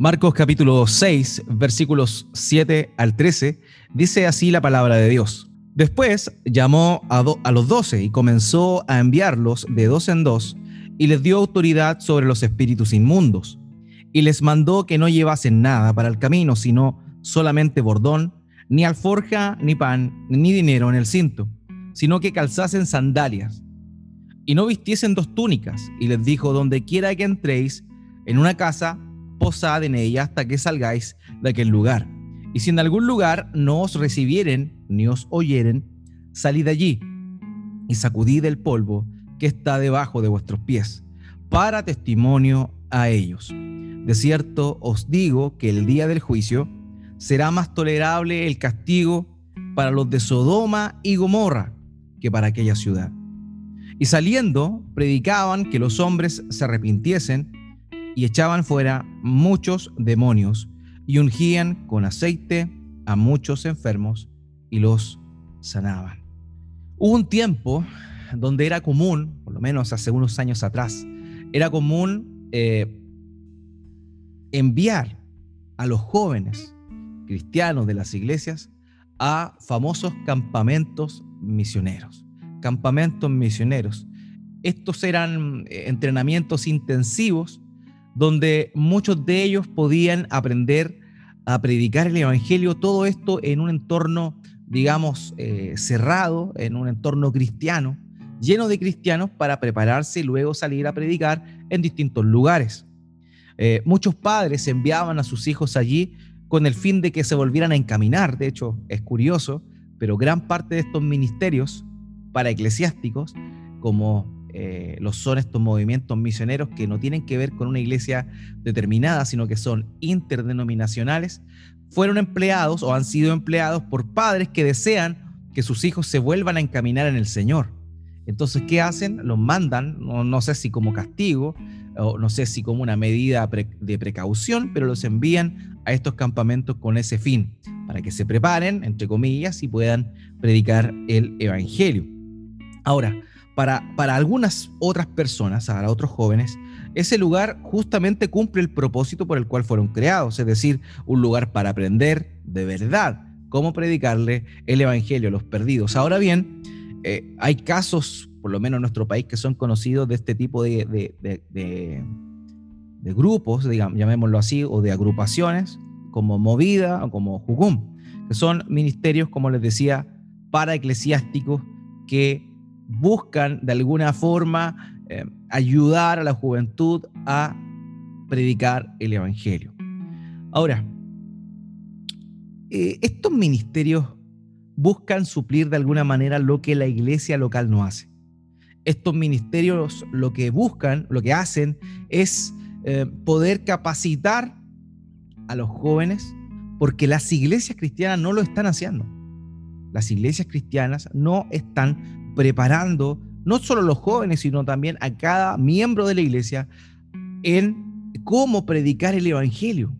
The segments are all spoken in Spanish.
Marcos capítulo 6, versículos 7 al 13, dice así la palabra de Dios. Después llamó a, los doce y comenzó a enviarlos de dos en dos y les dio autoridad sobre los espíritus inmundos y les mandó que no llevasen nada para el camino, sino solamente bordón, ni alforja, ni pan, ni dinero en el cinto, sino que calzasen sandalias y no vistiesen dos túnicas. Y les dijo, donde quiera que entréis en una casa, posad en ella hasta que salgáis de aquel lugar. Y si en algún lugar no os recibieren ni os oyeren, salid allí y sacudid el polvo que está debajo de vuestros pies, para testimonio a ellos. De cierto os digo que el día del juicio será más tolerable el castigo para los de Sodoma y Gomorra que para aquella ciudad. Y saliendo, predicaban que los hombres se arrepintiesen y echaban fuera muchos demonios y ungían con aceite a muchos enfermos y los sanaban. Hubo un tiempo donde era común, por lo menos hace unos años atrás, era común eh, enviar a los jóvenes cristianos de las iglesias a famosos campamentos misioneros. Campamentos misioneros. Estos eran eh, entrenamientos intensivos donde muchos de ellos podían aprender a predicar el Evangelio, todo esto en un entorno, digamos, eh, cerrado, en un entorno cristiano, lleno de cristianos para prepararse y luego salir a predicar en distintos lugares. Eh, muchos padres enviaban a sus hijos allí con el fin de que se volvieran a encaminar. De hecho, es curioso, pero gran parte de estos ministerios para eclesiásticos, como eh, los son estos movimientos misioneros que no tienen que ver con una iglesia determinada, sino que son interdenominacionales, fueron empleados o han sido empleados por padres que desean que sus hijos se vuelvan a encaminar en el Señor. Entonces, ¿qué hacen? Los mandan, no sé si como castigo, o no sé si como una medida de precaución, pero los envían a estos campamentos con ese fin, para que se preparen, entre comillas, y puedan predicar el Evangelio. Ahora, para, para algunas otras personas, para otros jóvenes, ese lugar justamente cumple el propósito por el cual fueron creados, es decir, un lugar para aprender de verdad cómo predicarle el Evangelio a los perdidos. Ahora bien, eh, hay casos por lo menos en nuestro país, que son conocidos de este tipo de, de, grupos, digamos, llamémoslo así, o de agrupaciones, como Movida o como Jucum, que son ministerios, como les decía, para eclesiásticos que buscan de alguna forma eh, ayudar a la juventud a predicar el Evangelio. Ahora, eh, estos ministerios buscan suplir de alguna manera lo que la iglesia local no hace estos ministerios lo que buscan, lo que hacen es eh, poder capacitar a los jóvenes porque las iglesias cristianas no lo están haciendo. Las iglesias cristianas no están preparando no solo los jóvenes, sino también a cada miembro de la iglesia en cómo predicar el Evangelio.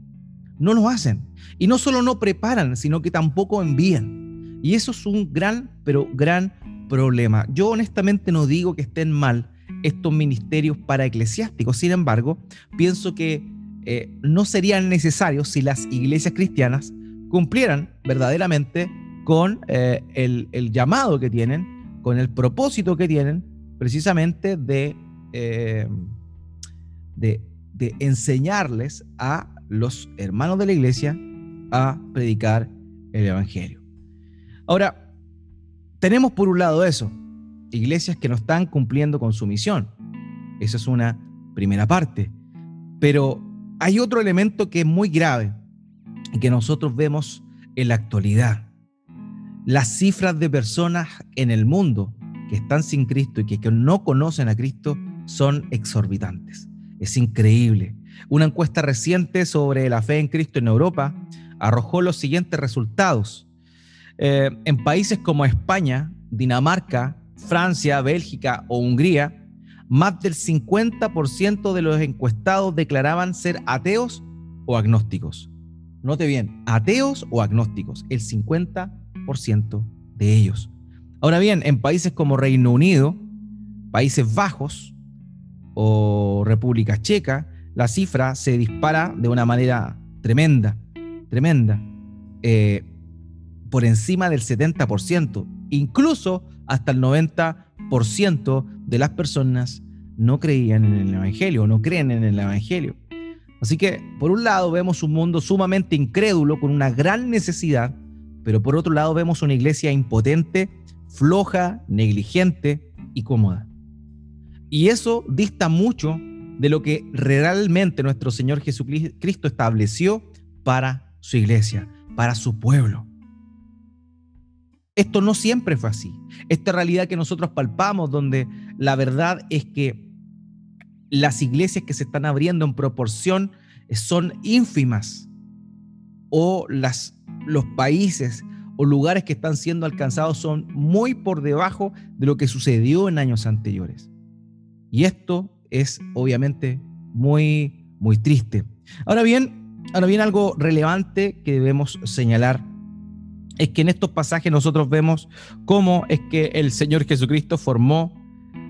No lo hacen. Y no solo no preparan, sino que tampoco envían. Y eso es un gran, pero gran problema. Yo honestamente no digo que estén mal estos ministerios para eclesiásticos, sin embargo, pienso que eh, no serían necesarios si las iglesias cristianas cumplieran verdaderamente con eh, el, llamado que tienen, con el propósito que tienen, precisamente de, eh, de, de enseñarles a los hermanos de la iglesia a predicar el Evangelio. Ahora, tenemos por un lado eso, iglesias que no están cumpliendo con su misión. Esa es una primera parte. Pero hay otro elemento que es muy grave y que nosotros vemos en la actualidad. Las cifras de personas en el mundo que están sin Cristo y que, no conocen a Cristo son exorbitantes. Es increíble. Una encuesta reciente sobre la fe en Cristo en Europa arrojó los siguientes resultados. Eh, en países como España, Dinamarca, Francia, Bélgica o Hungría, más del 50% de los encuestados declaraban ser ateos o agnósticos. Note bien, ateos o agnósticos, el 50% de ellos. Ahora bien, en países como Reino Unido, Países Bajos o República Checa, la cifra se dispara de una manera tremenda, tremenda, eh, por encima del 70%, incluso hasta el 90% de las personas no creían en el Evangelio, no creen en el Evangelio. Así que, por un lado, vemos un mundo sumamente incrédulo, con una gran necesidad, pero por otro lado, vemos una iglesia impotente, floja, negligente y cómoda. Y eso dista mucho de lo que realmente nuestro Señor Jesucristo estableció para su iglesia, para su pueblo. Esto no siempre fue así. Esta realidad que nosotros palpamos, donde la verdad es que las iglesias que se están abriendo en proporción son ínfimas, o las, los países o lugares que están siendo alcanzados son muy por debajo de lo que sucedió en años anteriores. Y esto es obviamente muy, muy triste. Ahora bien, ahora bien, algo relevante que debemos señalar es que en estos pasajes nosotros vemos cómo es que el Señor Jesucristo formó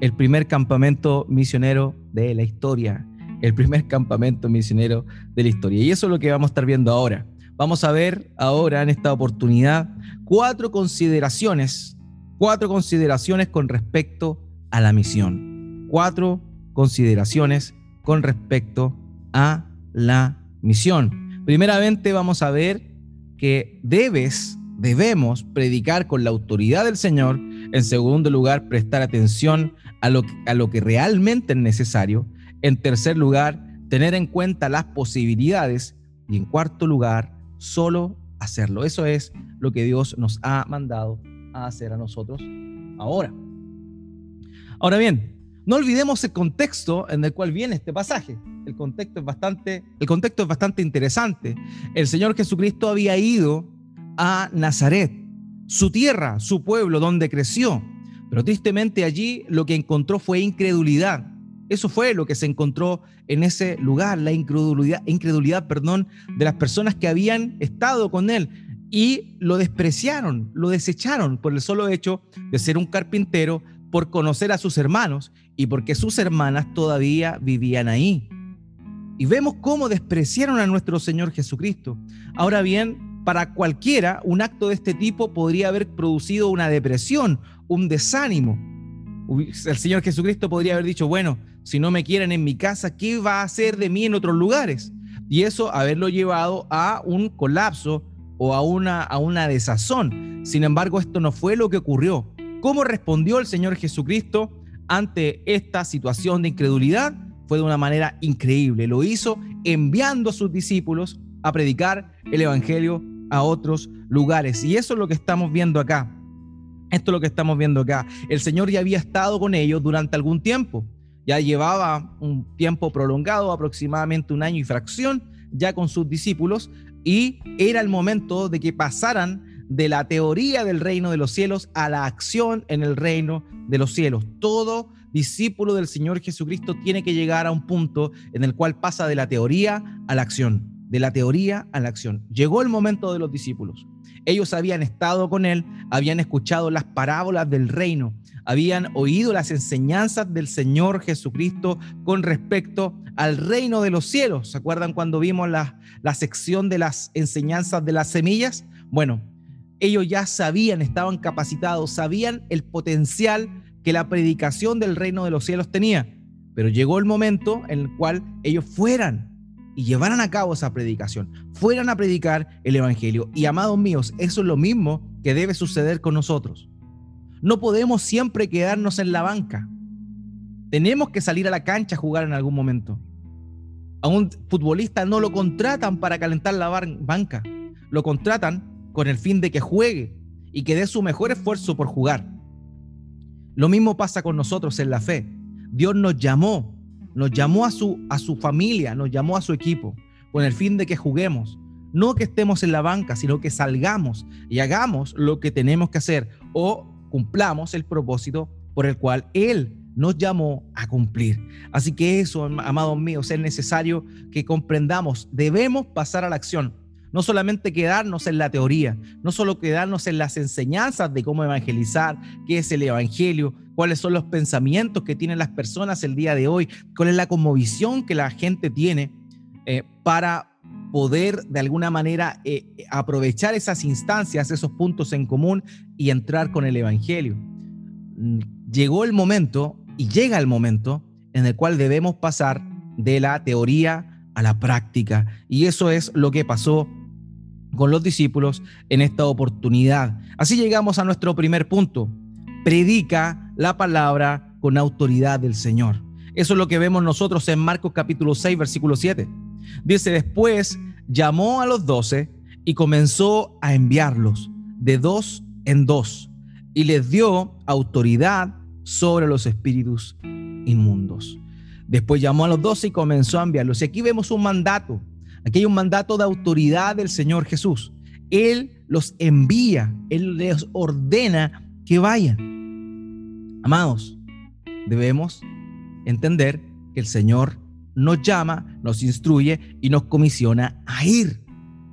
el primer campamento misionero de la historia, el primer campamento misionero de la historia. Y eso es lo que vamos a estar viendo ahora. Vamos a ver ahora en esta oportunidad cuatro consideraciones, cuatro consideraciones con respecto a la misión. Cuatro consideraciones con respecto a la misión. Primeramente vamos a ver que debes, debemos predicar con la autoridad del Señor. En segundo lugar, prestar atención a lo, a lo que realmente es necesario. En tercer lugar, tener en cuenta las posibilidades. Y en cuarto lugar, solo hacerlo. Eso es lo que Dios nos ha mandado a hacer a nosotros ahora. Ahora bien, no olvidemos el contexto en el cual viene este pasaje. El contexto es bastante, el contexto es bastante interesante. El Señor Jesucristo había ido a Nazaret, su tierra, su pueblo, donde creció. Pero tristemente allí lo que encontró fue incredulidad. Eso fue lo que se encontró en ese lugar, la incredulidad, incredulidad perdón, de las personas que habían estado con él y lo despreciaron, lo desecharon por el solo hecho de ser un carpintero, por conocer a sus hermanos y porque sus hermanas todavía vivían ahí. Y vemos cómo despreciaron a nuestro Señor Jesucristo. Ahora bien, para cualquiera, un acto de este tipo podría haber producido una depresión, un desánimo. El Señor Jesucristo podría haber dicho, bueno, si no me quieren en mi casa, ¿qué va a hacer de mí en otros lugares? Y eso haberlo llevado a un colapso o a una, a una desazón. Sin embargo, esto no fue lo que ocurrió. ¿Cómo respondió el Señor Jesucristo ante esta situación de incredulidad? Fue de una manera increíble. Lo hizo enviando a sus discípulos a predicar el Evangelio a otros lugares. Y eso es lo que estamos viendo acá. Esto es lo que estamos viendo acá. El Señor ya había estado con ellos durante algún tiempo. Ya llevaba un tiempo prolongado, aproximadamente un año y fracción, ya con sus discípulos. Y era el momento de que pasaran de la teoría del reino de los cielos a la acción en el reino de los cielos. Todo discípulo del Señor Jesucristo tiene que llegar a un punto en el cual pasa de la teoría a la acción, de la teoría a la acción. Llegó el momento de los discípulos. Ellos habían estado con Él, habían escuchado las parábolas del reino, habían oído las enseñanzas del Señor Jesucristo con respecto al reino de los cielos. ¿Se acuerdan cuando vimos la, la sección de las enseñanzas de las semillas? Bueno, ellos ya sabían, estaban capacitados, sabían el potencial que la predicación del reino de los cielos tenía. Pero llegó el momento en el cual ellos fueran y llevaran a cabo esa predicación, fueran a predicar el Evangelio. Y amados míos, eso es lo mismo que debe suceder con nosotros. No podemos siempre quedarnos en la banca. Tenemos que salir a la cancha a jugar en algún momento. A un futbolista no lo contratan para calentar la banca, lo contratan con el fin de que juegue y que dé su mejor esfuerzo por jugar. Lo mismo pasa con nosotros en la fe. Dios nos llamó, nos llamó a su, a su familia, nos llamó a su equipo, con el fin de que juguemos. No que estemos en la banca, sino que salgamos y hagamos lo que tenemos que hacer o cumplamos el propósito por el cual Él nos llamó a cumplir. Así que eso, amados míos, es necesario que comprendamos. Debemos pasar a la acción. No solamente quedarnos en la teoría, no solo quedarnos en las enseñanzas de cómo evangelizar, qué es el evangelio, cuáles son los pensamientos que tienen las personas el día de hoy, cuál es la conmovisión que la gente tiene eh, para poder de alguna manera eh, aprovechar esas instancias, esos puntos en común y entrar con el Evangelio. Mm, llegó el momento y llega el momento en el cual debemos pasar de la teoría a la práctica. Y eso es lo que pasó con los discípulos en esta oportunidad. Así llegamos a nuestro primer punto. Predica la palabra con autoridad del Señor. Eso es lo que vemos nosotros en Marcos capítulo 6, versículo 7. Dice, después llamó a los doce y comenzó a enviarlos de dos en dos y les dio autoridad sobre los espíritus inmundos. Después llamó a los doce y comenzó a enviarlos. Y aquí vemos un mandato. Aquí hay un mandato de autoridad del Señor Jesús. Él los envía, Él les ordena que vayan. Amados, debemos entender que el Señor nos llama, nos instruye y nos comisiona a ir.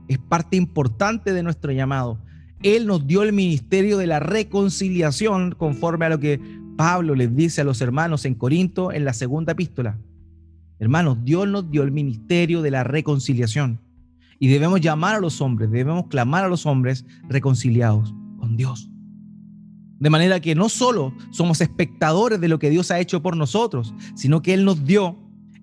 Es parte importante de nuestro llamado. Él nos dio el ministerio de la reconciliación conforme a lo que Pablo les dice a los hermanos en Corinto en la segunda epístola. Hermanos, Dios nos dio el ministerio de la reconciliación y debemos llamar a los hombres, debemos clamar a los hombres reconciliados con Dios. De manera que no solo somos espectadores de lo que Dios ha hecho por nosotros, sino que Él nos dio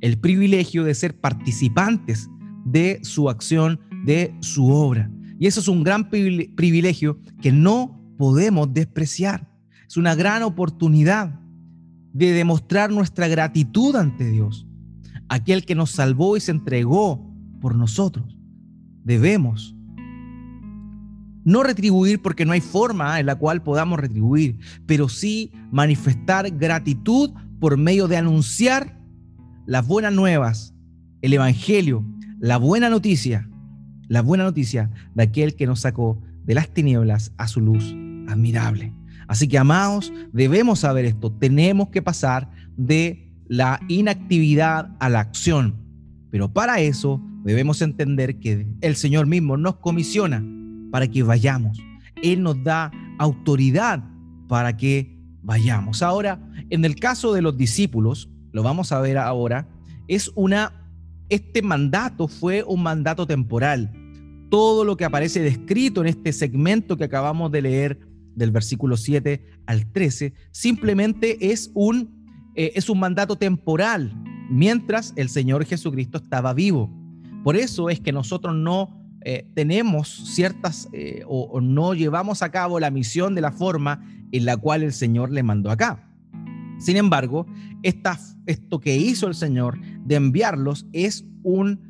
el privilegio de ser participantes de su acción, de su obra. Y eso es un gran privilegio que no podemos despreciar. Es una gran oportunidad de demostrar nuestra gratitud ante Dios, aquel que nos salvó y se entregó por nosotros. Debemos no retribuir porque no hay forma en la cual podamos retribuir, pero sí manifestar gratitud por medio de anunciar las buenas nuevas, el Evangelio, la buena noticia, la buena noticia de aquel que nos sacó de las tinieblas a su luz admirable. Así que, amados, debemos saber esto. Tenemos que pasar de la inactividad a la acción. Pero para eso debemos entender que el Señor mismo nos comisiona para que vayamos. Él nos da autoridad para que vayamos. Ahora, en el caso de los discípulos, lo vamos a ver ahora, es una, este mandato fue un mandato temporal. Todo lo que aparece descrito en este segmento que acabamos de leer del versículo 7 al 13, simplemente es un, eh, es un mandato temporal mientras el Señor Jesucristo estaba vivo. Por eso es que nosotros no eh, tenemos ciertas eh, o, o, no llevamos a cabo la misión de la forma en la cual el Señor le mandó acá. Sin embargo, esto que hizo el Señor de enviarlos es un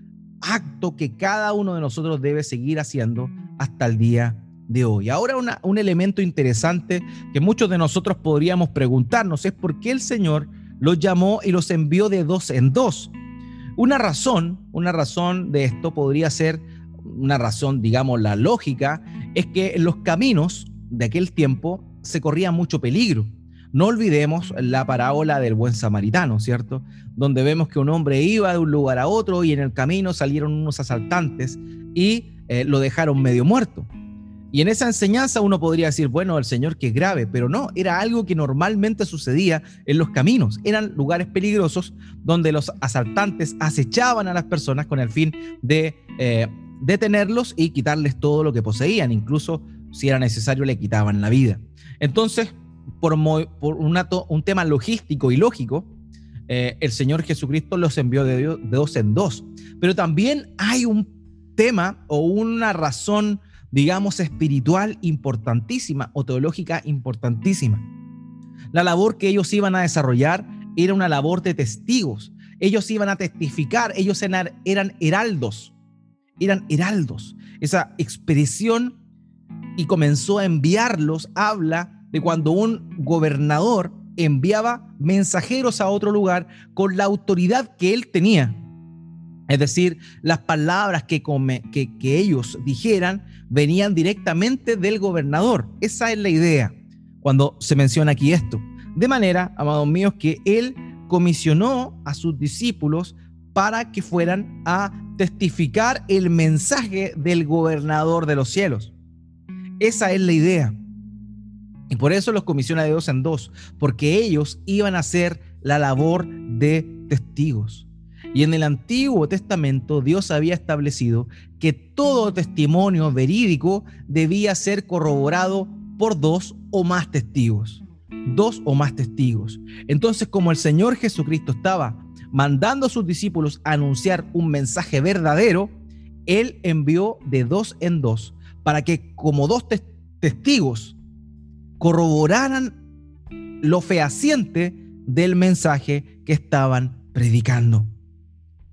acto que cada uno de nosotros debe seguir haciendo hasta el día de hoy. Ahora un elemento interesante que muchos de nosotros podríamos preguntarnos es por qué el Señor los llamó y los envió de dos en dos. Una razón, una razón de esto podría ser una razón, digamos, la lógica, es que en los caminos de aquel tiempo se corría mucho peligro. No olvidemos la parábola del buen samaritano, ¿cierto? Donde vemos que un hombre iba de un lugar a otro y en el camino salieron unos asaltantes y eh, lo dejaron medio muerto. Y en esa enseñanza uno podría decir, bueno, el Señor que es grave, pero no, era algo que normalmente sucedía en los caminos. Eran lugares peligrosos donde los asaltantes acechaban a las personas con el fin de eh, detenerlos y quitarles todo lo que poseían, incluso si era necesario le quitaban la vida. Entonces, por, un tema logístico y lógico, eh, el Señor Jesucristo los envió de, dos en dos. Pero también hay un tema o una razón, digamos, espiritual importantísima o teológica importantísima. La labor que ellos iban a desarrollar era una labor de testigos. Ellos iban a testificar, ellos eran heraldos, eran heraldos. Esa expresión y comenzó a enviarlos, habla de cuando un gobernador enviaba mensajeros a otro lugar con la autoridad que él tenía. Es decir, las palabras que, ellos dijeran venían directamente del gobernador. Esa es la idea cuando se menciona aquí esto. De manera, amados míos, que él comisionó a sus discípulos para que fueran a testificar el mensaje del gobernador de los cielos. Esa es la idea. Y por eso los comisiona de dos en dos, porque ellos iban a hacer la labor de testigos. Y en el Antiguo Testamento Dios había establecido que todo testimonio verídico debía ser corroborado por dos o más testigos. Dos o más testigos. Entonces, como el Señor Jesucristo estaba mandando a sus discípulos a anunciar un mensaje verdadero, Él envió de dos en dos para que como dos testigos corroboraran lo fehaciente del mensaje que estaban predicando.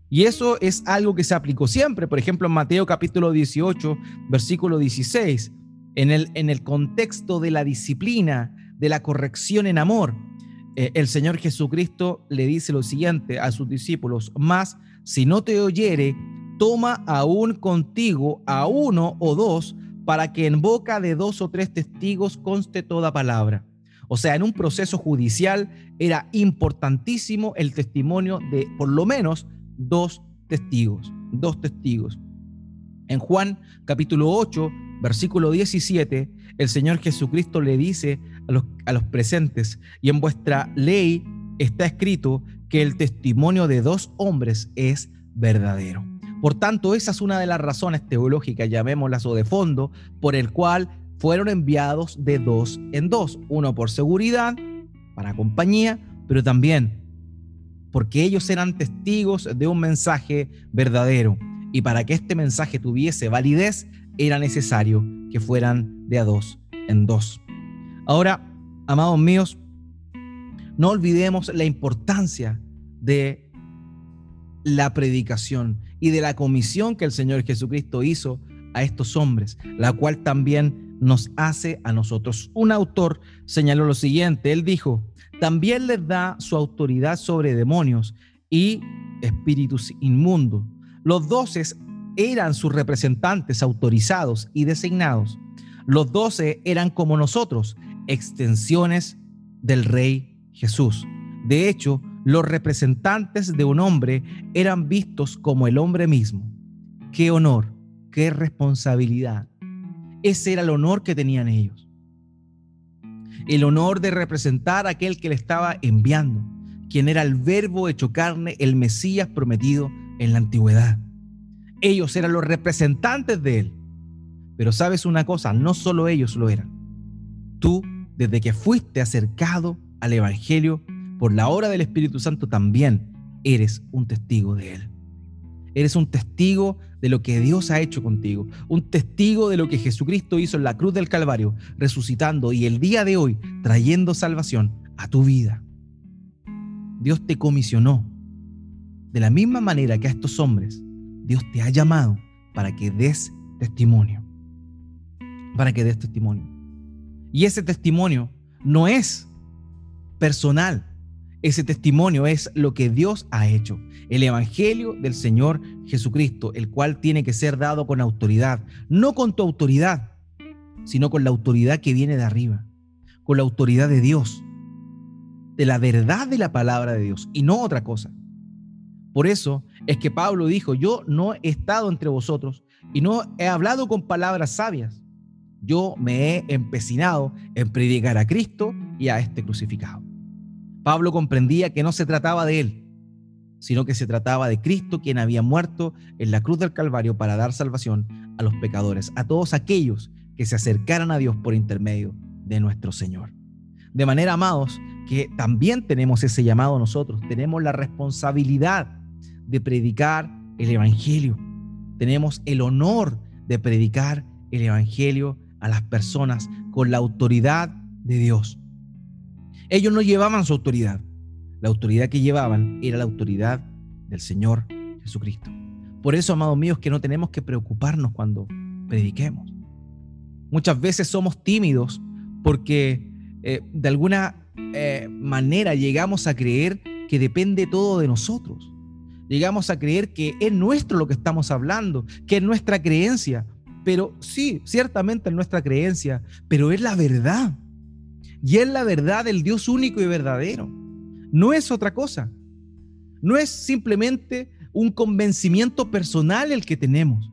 Y eso es algo que se aplicó siempre. Por ejemplo, en Mateo capítulo 18, versículo 16, en el, en el contexto de la disciplina, de la corrección en amor, eh, el Señor Jesucristo le dice lo siguiente a sus discípulos, más si no te oyere, toma aún contigo a uno o dos, para que en boca de dos o tres testigos conste toda palabra. O sea, en un proceso judicial era importantísimo el testimonio de por lo menos dos testigos, dos testigos. En Juan capítulo 8, versículo 17, el Señor Jesucristo le dice a los, a los presentes, y en vuestra ley está escrito que el testimonio de dos hombres es verdadero. Por tanto, esa es una de las razones teológicas, llamémoslas o de fondo, por el cual fueron enviados de dos en dos, uno por seguridad, para compañía, pero también porque ellos eran testigos de un mensaje verdadero. Y para que este mensaje tuviese validez, era necesario que fueran de a dos en dos. Ahora, amados míos, no olvidemos la importancia de la predicación y de la comisión que el Señor Jesucristo hizo a estos hombres, la cual también nos hace a nosotros. Un autor señaló lo siguiente, él dijo, también les da su autoridad sobre demonios y espíritus inmundos. Los doce eran sus representantes autorizados y designados. Los doce eran como nosotros, extensiones del Rey Jesús. De hecho, los representantes de un hombre eran vistos como el hombre mismo. Qué honor, qué responsabilidad. Ese era el honor que tenían ellos el honor de representar a aquel que le estaba enviando, quien era el verbo hecho carne, el Mesías prometido en la antigüedad. Ellos eran los representantes de él. Pero sabes una cosa, no solo ellos lo eran. Tú, desde que fuiste acercado al Evangelio por la obra del Espíritu Santo, también eres un testigo de él. Eres un testigo de lo que Dios ha hecho contigo, un testigo de lo que Jesucristo hizo en la cruz del Calvario, resucitando y el día de hoy trayendo salvación a tu vida. Dios te comisionó. De la misma manera que a estos hombres, Dios te ha llamado para que des testimonio. Para que des testimonio. Y ese testimonio no es personal, ese testimonio es lo que Dios ha hecho, el Evangelio del Señor Jesucristo, el cual tiene que ser dado con autoridad, no con tu autoridad, sino con la autoridad que viene de arriba, con la autoridad de Dios, de la verdad de la palabra de Dios y no otra cosa. Por eso es que Pablo dijo, yo no he estado entre vosotros y no he hablado con palabras sabias. Yo me he empecinado en predicar a Cristo y a este crucificado. Pablo comprendía que no se trataba de él, sino que se trataba de Cristo quien había muerto en la cruz del Calvario para dar salvación a los pecadores, a todos aquellos que se acercaran a Dios por intermedio de nuestro Señor. De manera, amados, que también tenemos ese llamado nosotros, tenemos la responsabilidad de predicar el Evangelio, tenemos el honor de predicar el Evangelio a las personas con la autoridad de Dios. Ellos no llevaban su autoridad. La autoridad que llevaban era la autoridad del Señor Jesucristo. Por eso, amados míos, que no tenemos que preocuparnos cuando prediquemos. Muchas veces somos tímidos porque eh, de alguna eh, manera llegamos a creer que depende todo de nosotros. Llegamos a creer que es nuestro lo que estamos hablando, que es nuestra creencia. Pero sí, ciertamente es nuestra creencia, pero es la verdad. Y es la verdad del Dios único y verdadero. No es otra cosa. No es simplemente un convencimiento personal el que tenemos.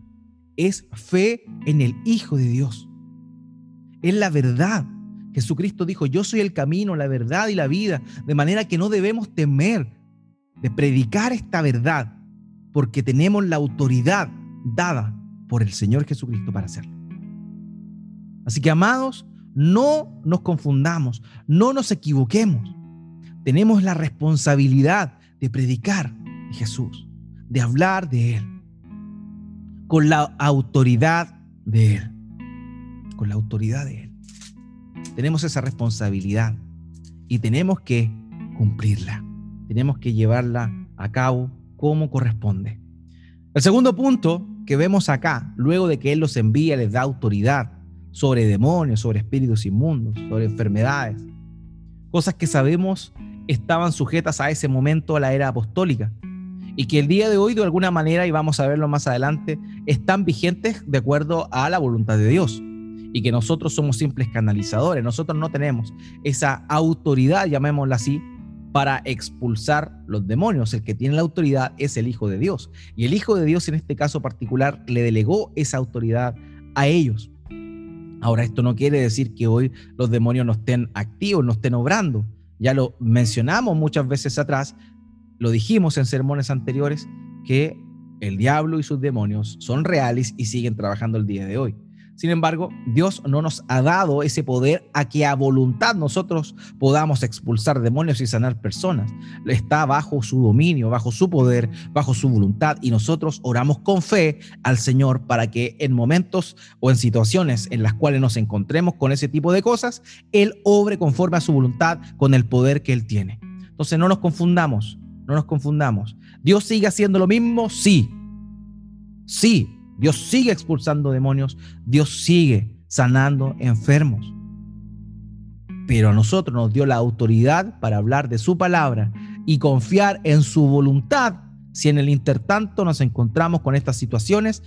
Es fe en el Hijo de Dios. Es la verdad Jesucristo dijo, yo soy el camino, la verdad y la vida, de manera que no debemos temer de predicar esta verdad, porque tenemos la autoridad dada por el Señor Jesucristo para hacerlo. Así que, amados, no nos confundamos, no nos equivoquemos. Tenemos la responsabilidad de predicar de Jesús, de hablar de Él, con la autoridad de Él, con la autoridad de Él. Tenemos esa responsabilidad y tenemos que cumplirla, tenemos que llevarla a cabo como corresponde. El segundo punto que vemos acá, luego de que Él los envía, les da autoridad sobre demonios, sobre espíritus inmundos, sobre enfermedades, cosas que sabemos estaban sujetas a ese momento a la era apostólica y que el día de hoy de alguna manera, y vamos a verlo más adelante, están vigentes de acuerdo a la voluntad de Dios y que nosotros somos simples canalizadores, nosotros no tenemos esa autoridad, llamémosla así, para expulsar los demonios. El que tiene la autoridad es el Hijo de Dios. Y el Hijo de Dios en este caso particular le delegó esa autoridad a ellos. Ahora, esto no quiere decir que hoy los demonios no estén activos, no estén obrando. Ya lo mencionamos muchas veces atrás, lo dijimos en sermones anteriores, que el diablo y sus demonios son reales y siguen trabajando el día de hoy. Sin embargo, Dios no nos ha dado ese poder a que a voluntad nosotros podamos expulsar demonios y sanar personas. Está bajo su dominio, bajo su poder, bajo su voluntad y nosotros oramos con fe al Señor para que en momentos o en situaciones en las cuales nos encontremos con ese tipo de cosas, Él obre conforme a su voluntad con el poder que Él tiene. Entonces no nos confundamos, no nos confundamos. ¿Dios sigue haciendo lo mismo? Sí. Sí, Dios sigue expulsando demonios, Dios sigue sanando enfermos. Pero a nosotros nos dio la autoridad para hablar de su palabra y confiar en su voluntad si en el intertanto nos encontramos con estas situaciones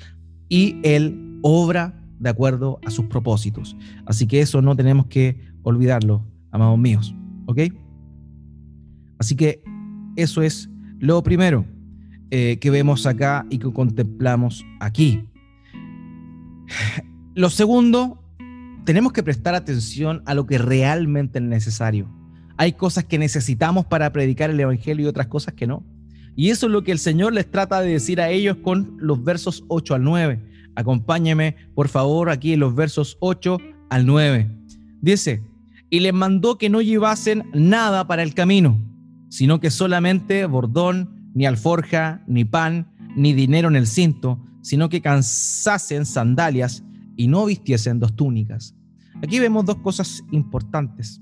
y Él obra de acuerdo a sus propósitos. Así que eso no tenemos que olvidarlo, amados míos. ¿Ok? Así que eso es lo primero. Eh, que vemos acá y que contemplamos aquí. Lo segundo, tenemos que prestar atención a lo que realmente es necesario. Hay cosas que necesitamos para predicar el Evangelio y otras cosas que no. Y eso es lo que el Señor les trata de decir a ellos con los versos 8 al 9. Acompáñeme, por favor, aquí en los versos 8 al 9. Dice, y les mandó que no llevasen nada para el camino, sino que solamente bordón, ni alforja, ni pan, ni dinero en el cinto, sino que cansasen sandalias y no vistiesen dos túnicas. Aquí vemos dos cosas importantes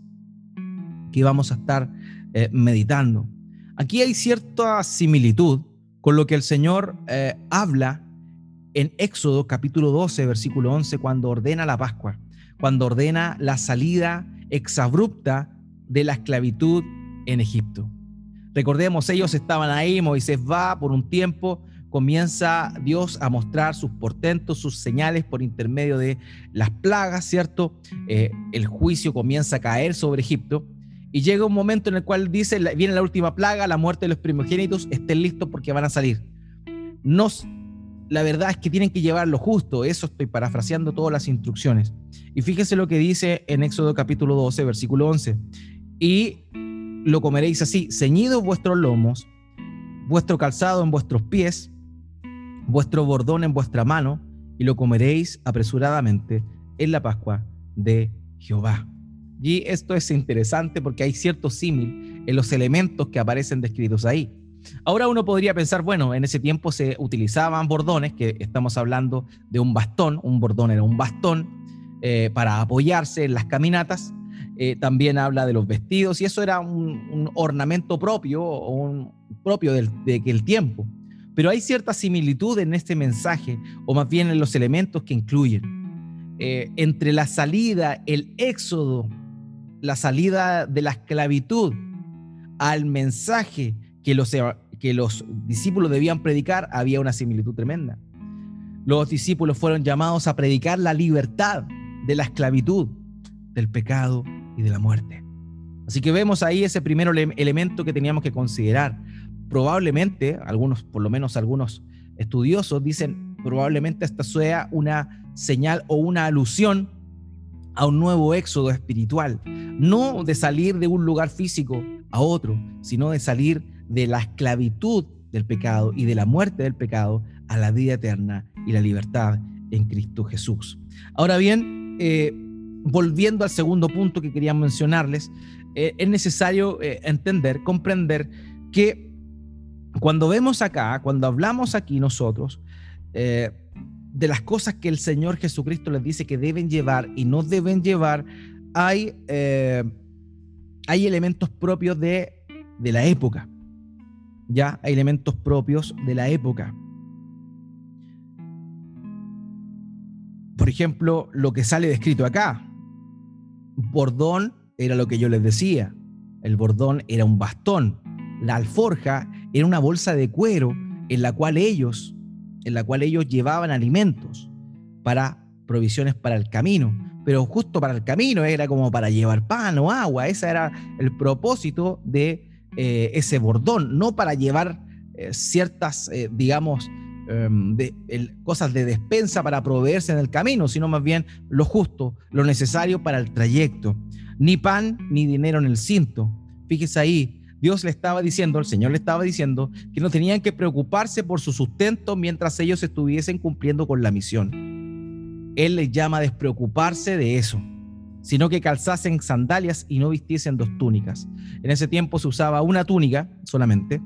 que vamos a estar eh, meditando. Aquí hay cierta similitud con lo que el Señor eh, habla en Éxodo capítulo 12, versículo 11, cuando ordena la Pascua, cuando ordena la salida exabrupta de la esclavitud en Egipto. Recordemos, ellos estaban ahí, Moisés va por un tiempo, comienza Dios a mostrar sus portentos, sus señales por intermedio de las plagas, ¿cierto? Eh, el juicio comienza a caer sobre Egipto y llega un momento en el cual dice, viene la última plaga, la muerte de los primogénitos, estén listos porque van a salir. Nos, la verdad es que tienen que llevar lo justo, eso estoy parafraseando todas las instrucciones. Y fíjense lo que dice en Éxodo capítulo 12, versículo 11. Y lo comeréis así, ceñidos vuestros lomos, vuestro calzado en vuestros pies, vuestro bordón en vuestra mano, y lo comeréis apresuradamente en la Pascua de Jehová. Y esto es interesante porque hay cierto símil en los elementos que aparecen descritos ahí. Ahora uno podría pensar, bueno, en ese tiempo se utilizaban bordones, que estamos hablando de un bastón, un bordón era un bastón eh, para apoyarse en las caminatas, eh, también habla de los vestidos y eso era un, ornamento propio un, propio del, de el tiempo. Pero hay cierta similitud en este mensaje, o más bien en los elementos que incluyen. Eh, entre la salida, el éxodo, la salida de la esclavitud al mensaje que los, que los discípulos debían predicar, había una similitud tremenda. Los discípulos fueron llamados a predicar la libertad de la esclavitud, del pecado de la muerte. Así que vemos ahí ese primer elemento que teníamos que considerar. Probablemente, algunos, por lo menos algunos estudiosos dicen, probablemente esta sea una señal o una alusión a un nuevo éxodo espiritual, no de salir de un lugar físico a otro, sino de salir de la esclavitud del pecado y de la muerte del pecado a la vida eterna y la libertad en Cristo Jesús. Ahora bien, eh, volviendo al segundo punto que quería mencionarles, eh, es necesario eh, entender, comprender que cuando vemos acá, cuando hablamos aquí nosotros, de las cosas que el Señor Jesucristo les dice que deben llevar y no deben llevar, hay, hay elementos propios de, de la época. Ya hay elementos propios de la época. Por ejemplo, lo que sale descrito acá. Bordón era lo que yo les decía. El bordón era un bastón. La alforja era una bolsa de cuero en la cual ellos, en la cual ellos llevaban alimentos para provisiones para el camino. Pero justo para el camino era como para llevar pan o agua. Ese era el propósito de eh, ese bordón, no para llevar eh, ciertas, eh, digamos, Em, de, cosas de despensa para proveerse en el camino, sino más bien lo justo, lo necesario para el trayecto. Ni pan ni dinero en el cinto. Fíjese ahí, Dios le estaba diciendo, el Señor le estaba diciendo que no tenían que preocuparse por su sustento mientras ellos estuviesen cumpliendo con la misión. Él les llama a despreocuparse de eso, sino que calzasen sandalias y no vistiesen dos túnicas. En ese tiempo se usaba una túnica solamente,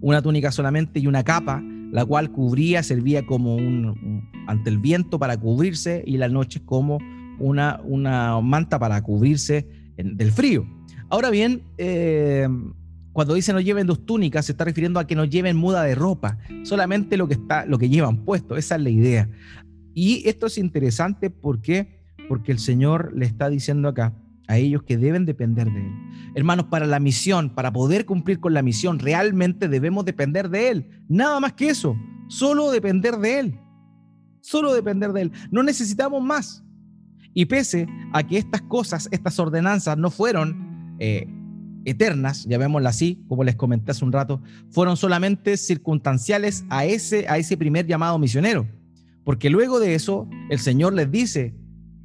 una túnica solamente y una capa la cual cubría, servía como un, ante el viento para cubrirse y la noche como una, una manta para cubrirse del frío. Ahora bien, eh, cuando dice no lleven dos túnicas, se está refiriendo a que no lleven muda de ropa, solamente lo que, está, lo que llevan puesto, esa es la idea. Y esto es interesante porque, porque el Señor le está diciendo acá a ellos que deben depender de Él. Hermanos, para la misión, para poder cumplir con la misión, realmente debemos depender de Él. Nada más que eso, solo depender de Él. Solo depender de Él. No necesitamos más. Y pese a que estas cosas, estas ordenanzas no fueron eh, eternas, llamémoslas así, como les comenté hace un rato, fueron solamente circunstanciales a ese, a ese primer llamado misionero. Porque luego de eso, el Señor les dice,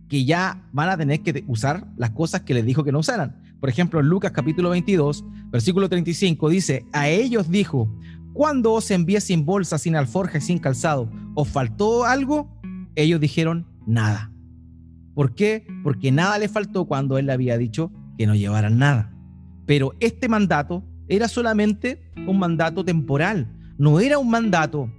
que ya van a tener que usar las cosas que les dijo que no usaran. Por ejemplo, en Lucas capítulo 22, versículo 35 dice, a ellos dijo, cuando os envié sin bolsa, sin alforja y sin calzado, ¿os faltó algo? Ellos dijeron, nada. ¿Por qué? Porque nada le faltó cuando él le había dicho que no llevaran nada. Pero este mandato era solamente un mandato temporal, no era un mandato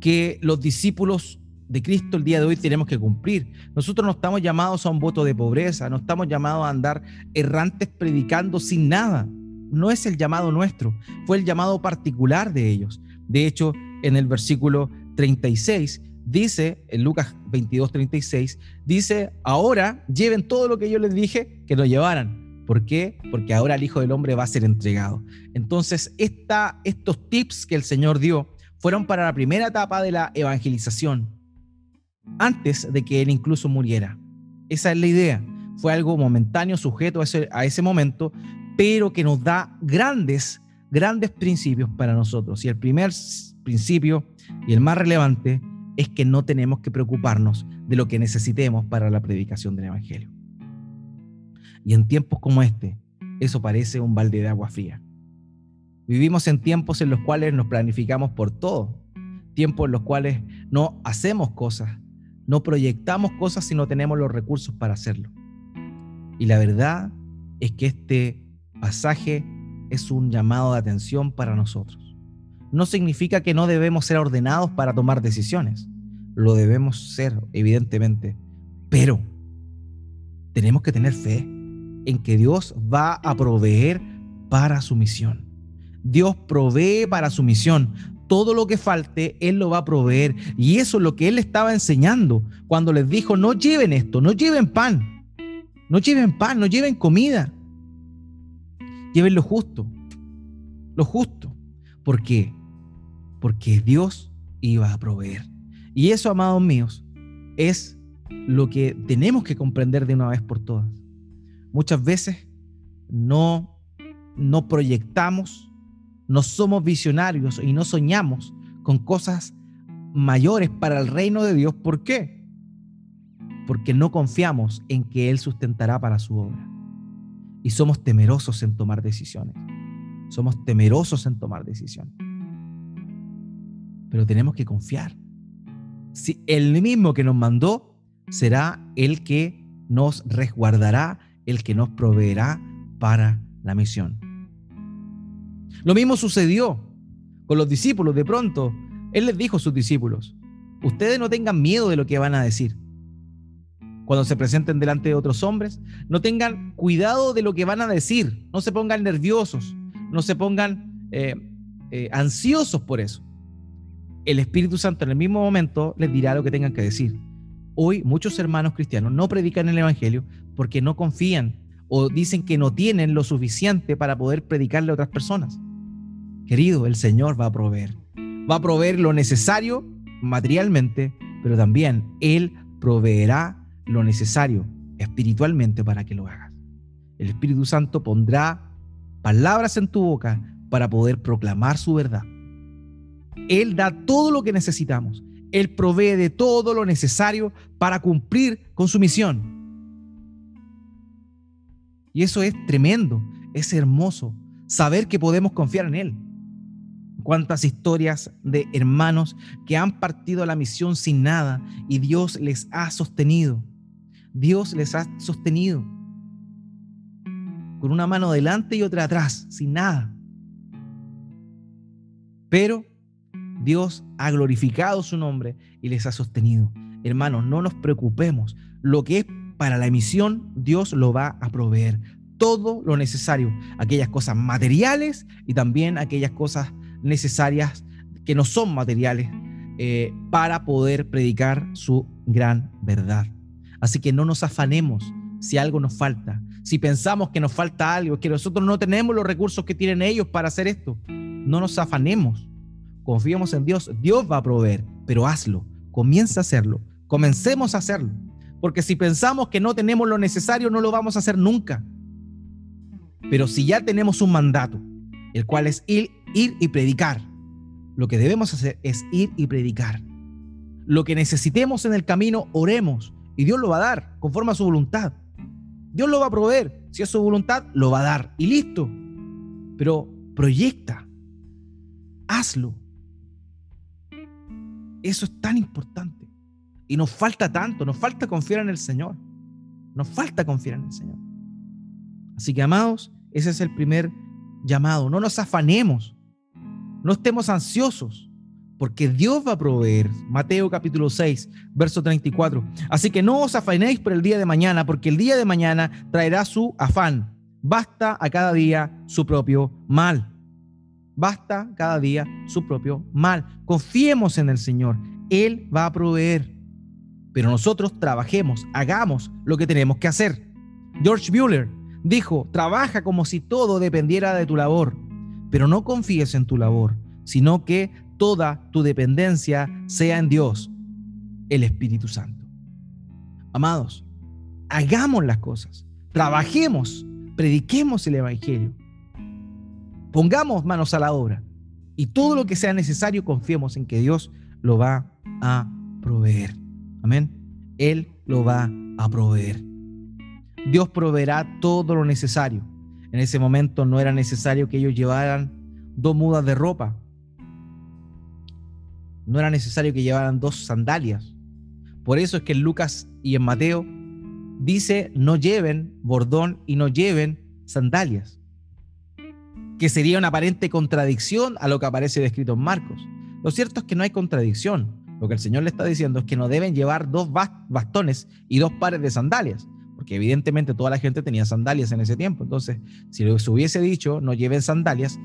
que los discípulos de Cristo el día de hoy tenemos que cumplir. Nosotros no estamos llamados a un voto de pobreza, no estamos llamados a andar errantes predicando sin nada. No es el llamado nuestro, fue el llamado particular de ellos. De hecho, en el versículo 36 dice, en Lucas 22, 36, dice, ahora lleven todo lo que yo les dije que lo llevaran. ¿Por qué? Porque ahora el Hijo del Hombre va a ser entregado. Entonces, estos tips que el Señor dio fueron para la primera etapa de la evangelización antes de que él incluso muriera. Esa es la idea. Fue algo momentáneo, sujeto a ese, a ese momento, pero que nos da grandes, grandes principios para nosotros. Y el primer principio y el más relevante es que no tenemos que preocuparnos de lo que necesitemos para la predicación del Evangelio. Y en tiempos como este, eso parece un balde de agua fría. Vivimos en tiempos en los cuales nos planificamos por todo, tiempos en los cuales no hacemos cosas, no proyectamos cosas si no tenemos los recursos para hacerlo. Y la verdad es que este pasaje es un llamado de atención para nosotros. No significa que no debemos ser ordenados para tomar decisiones. Lo debemos ser, evidentemente. Pero tenemos que tener fe en que Dios va a proveer para su misión. Dios provee para su misión todo lo que falte, Él lo va a proveer. Y eso es lo que Él estaba enseñando cuando les dijo, no lleven esto, no lleven pan, no lleven pan, no lleven comida. Lleven lo justo, lo justo. ¿Por qué? Porque Dios iba a proveer. Y eso, amados míos, es lo que tenemos que comprender de una vez por todas. Muchas veces no, no proyectamos no somos visionarios y no soñamos con cosas mayores para el reino de Dios. ¿Por qué? porque no confiamos en que Él sustentará para su obra. Y somos temerosos en tomar decisiones. Somos temerosos en tomar decisiones. Pero tenemos que confiar. Si el mismo que nos mandó será el que nos resguardará, el que nos proveerá para la misión. Lo mismo sucedió con los discípulos. De pronto, Él les dijo a sus discípulos, ustedes no tengan miedo de lo que van a decir. Cuando se presenten delante de otros hombres, no tengan cuidado de lo que van a decir, no se pongan nerviosos, no se pongan eh, eh, ansiosos por eso. El Espíritu Santo en el mismo momento les dirá lo que tengan que decir. Hoy muchos hermanos cristianos no predican el Evangelio porque no confían o dicen que no tienen lo suficiente para poder predicarle a otras personas. Querido, el Señor va a proveer. Va a proveer lo necesario materialmente, pero también Él proveerá lo necesario espiritualmente para que lo hagas. El Espíritu Santo pondrá palabras en tu boca para poder proclamar su verdad. Él da todo lo que necesitamos. Él provee de todo lo necesario para cumplir con su misión. Y eso es tremendo, es hermoso, saber que podemos confiar en Él. Cuántas historias de hermanos que han partido a la misión sin nada y Dios les ha sostenido. Dios les ha sostenido con una mano delante y otra atrás, sin nada. Pero Dios ha glorificado su nombre y les ha sostenido. Hermanos, no nos preocupemos. Lo que es para la emisión, Dios lo va a proveer. Todo lo necesario, aquellas cosas materiales y también aquellas cosas necesarias que no son materiales eh, para poder predicar su gran verdad. Así que no nos afanemos si algo nos falta. Si pensamos que nos falta algo, que nosotros no tenemos los recursos que tienen ellos para hacer esto, no nos afanemos. Confiemos en Dios. Dios va a proveer, pero hazlo. Comienza a hacerlo. Comencemos a hacerlo. Porque si pensamos que no tenemos lo necesario, no lo vamos a hacer nunca. Pero si ya tenemos un mandato, el cual es ir, ir y predicar, lo que debemos hacer es ir y predicar. Lo que necesitemos en el camino, oremos y Dios lo va a dar conforme a su voluntad. Dios lo va a proveer. Si es su voluntad, lo va a dar y listo. Pero proyecta, hazlo. Eso es tan importante. Y nos falta tanto, nos falta confiar en el Señor. Nos falta confiar en el Señor. Así que, amados, ese es el primer llamado. No nos afanemos. No estemos ansiosos, porque Dios va a proveer. Mateo capítulo 6, verso 34. Así que no os afanéis por el día de mañana, porque el día de mañana traerá su afán. Basta a cada día su propio mal. Basta cada día su propio mal. Confiemos en el Señor. Él va a proveer pero nosotros trabajemos, hagamos lo que tenemos que hacer. George Mueller dijo, trabaja como si todo dependiera de tu labor, pero no confíes en tu labor, sino que toda tu dependencia sea en Dios, el Espíritu Santo. Amados, hagamos las cosas, trabajemos, prediquemos el Evangelio, pongamos manos a la obra y todo lo que sea necesario confiemos en que Dios lo va a proveer. Amén. Él lo va a proveer. Dios proveerá todo lo necesario. En ese momento no era necesario que ellos llevaran dos mudas de ropa. No era necesario que llevaran dos sandalias. Por eso es que en Lucas y en Mateo dice no lleven bordón y no lleven sandalias. Que sería una aparente contradicción a lo que aparece descrito en Marcos. Lo cierto es que no hay contradicción. Lo que el Señor le está diciendo es que no deben llevar dos bastones y dos pares de sandalias, porque evidentemente toda la gente tenía sandalias en ese tiempo. Entonces, si les hubiese dicho no lleven sandalias,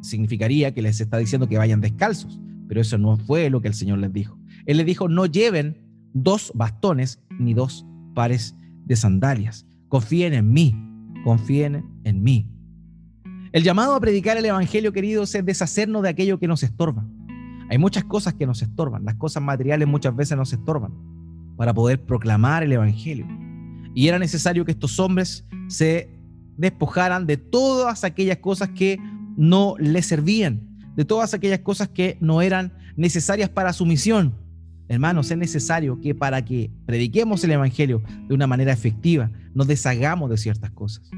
significaría que les está diciendo que vayan descalzos, pero eso no fue lo que el Señor les dijo. Él les dijo no lleven dos bastones ni dos pares de sandalias. Confíen en mí, confíen en mí. El llamado a predicar el Evangelio, queridos, es deshacernos de aquello que nos estorba. Hay muchas cosas que nos estorban, las cosas materiales muchas veces nos estorban para poder proclamar el Evangelio. Y era necesario que estos hombres se despojaran de todas aquellas cosas que no les servían, de todas aquellas cosas que no eran necesarias para su misión. Hermanos, es necesario que para que prediquemos el Evangelio de una manera efectiva, nos deshagamos de ciertas cosas.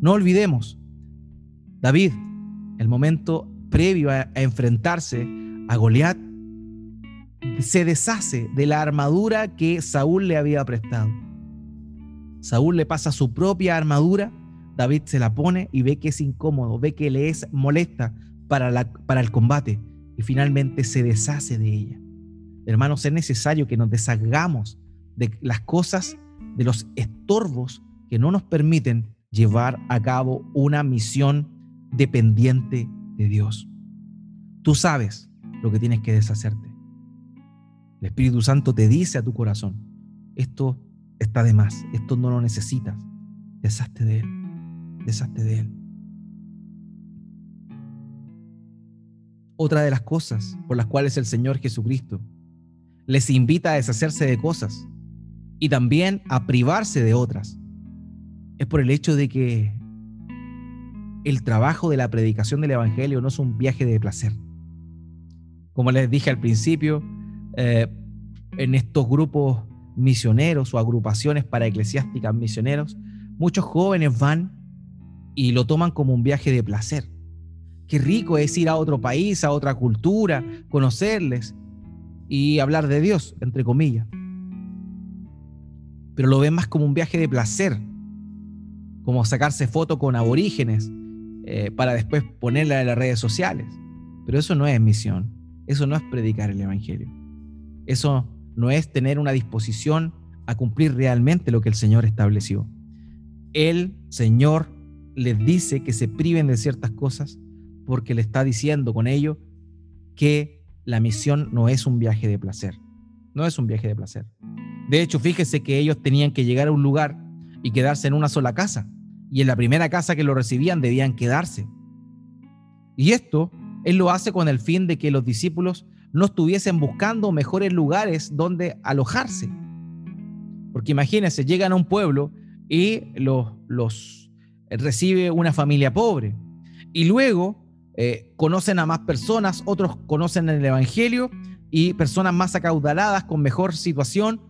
No olvidemos, David, el momento previo a, enfrentarse a Goliat, se deshace de la armadura que Saúl le había prestado. Saúl le pasa su propia armadura, David se la pone y ve que es incómodo, ve que le es molesta para, para el combate y finalmente se deshace de ella. Hermanos, es necesario que nos deshagamos de las cosas, de los estorbos que no nos permiten llevar a cabo una misión dependiente de Dios. Tú sabes lo que tienes que deshacerte. El Espíritu Santo te dice a tu corazón, esto está de más, esto no lo necesitas, deshazte de él, deshazte de él. Otra de las cosas por las cuales el Señor Jesucristo les invita a deshacerse de cosas y también a privarse de otras es por el hecho de que el trabajo de la predicación del Evangelio no es un viaje de placer. Como les dije al principio, eh, en estos grupos misioneros o agrupaciones para eclesiásticas misioneros, muchos jóvenes van y lo toman como un viaje de placer. Qué rico es ir a otro país, a otra cultura, conocerles y hablar de Dios, entre comillas. Pero lo ven más como un viaje de placer, como sacarse fotos con aborígenes eh, para después ponerla en las redes sociales. Pero eso no es misión, eso no es predicar el Evangelio. Eso no es tener una disposición a cumplir realmente lo que el Señor estableció. El Señor les dice que se priven de ciertas cosas porque le está diciendo con ello que la misión no es un viaje de placer. No es un viaje de placer. De hecho, fíjese que ellos tenían que llegar a un lugar y quedarse en una sola casa y en la primera casa que lo recibían debían quedarse. Y esto Él lo hace con el fin de que los discípulos no estuviesen buscando mejores lugares donde alojarse. Porque imagínense, llegan a un pueblo y los, los recibe una familia pobre. Y luego eh, conocen a más personas, otros conocen el Evangelio y personas más acaudaladas con mejor situación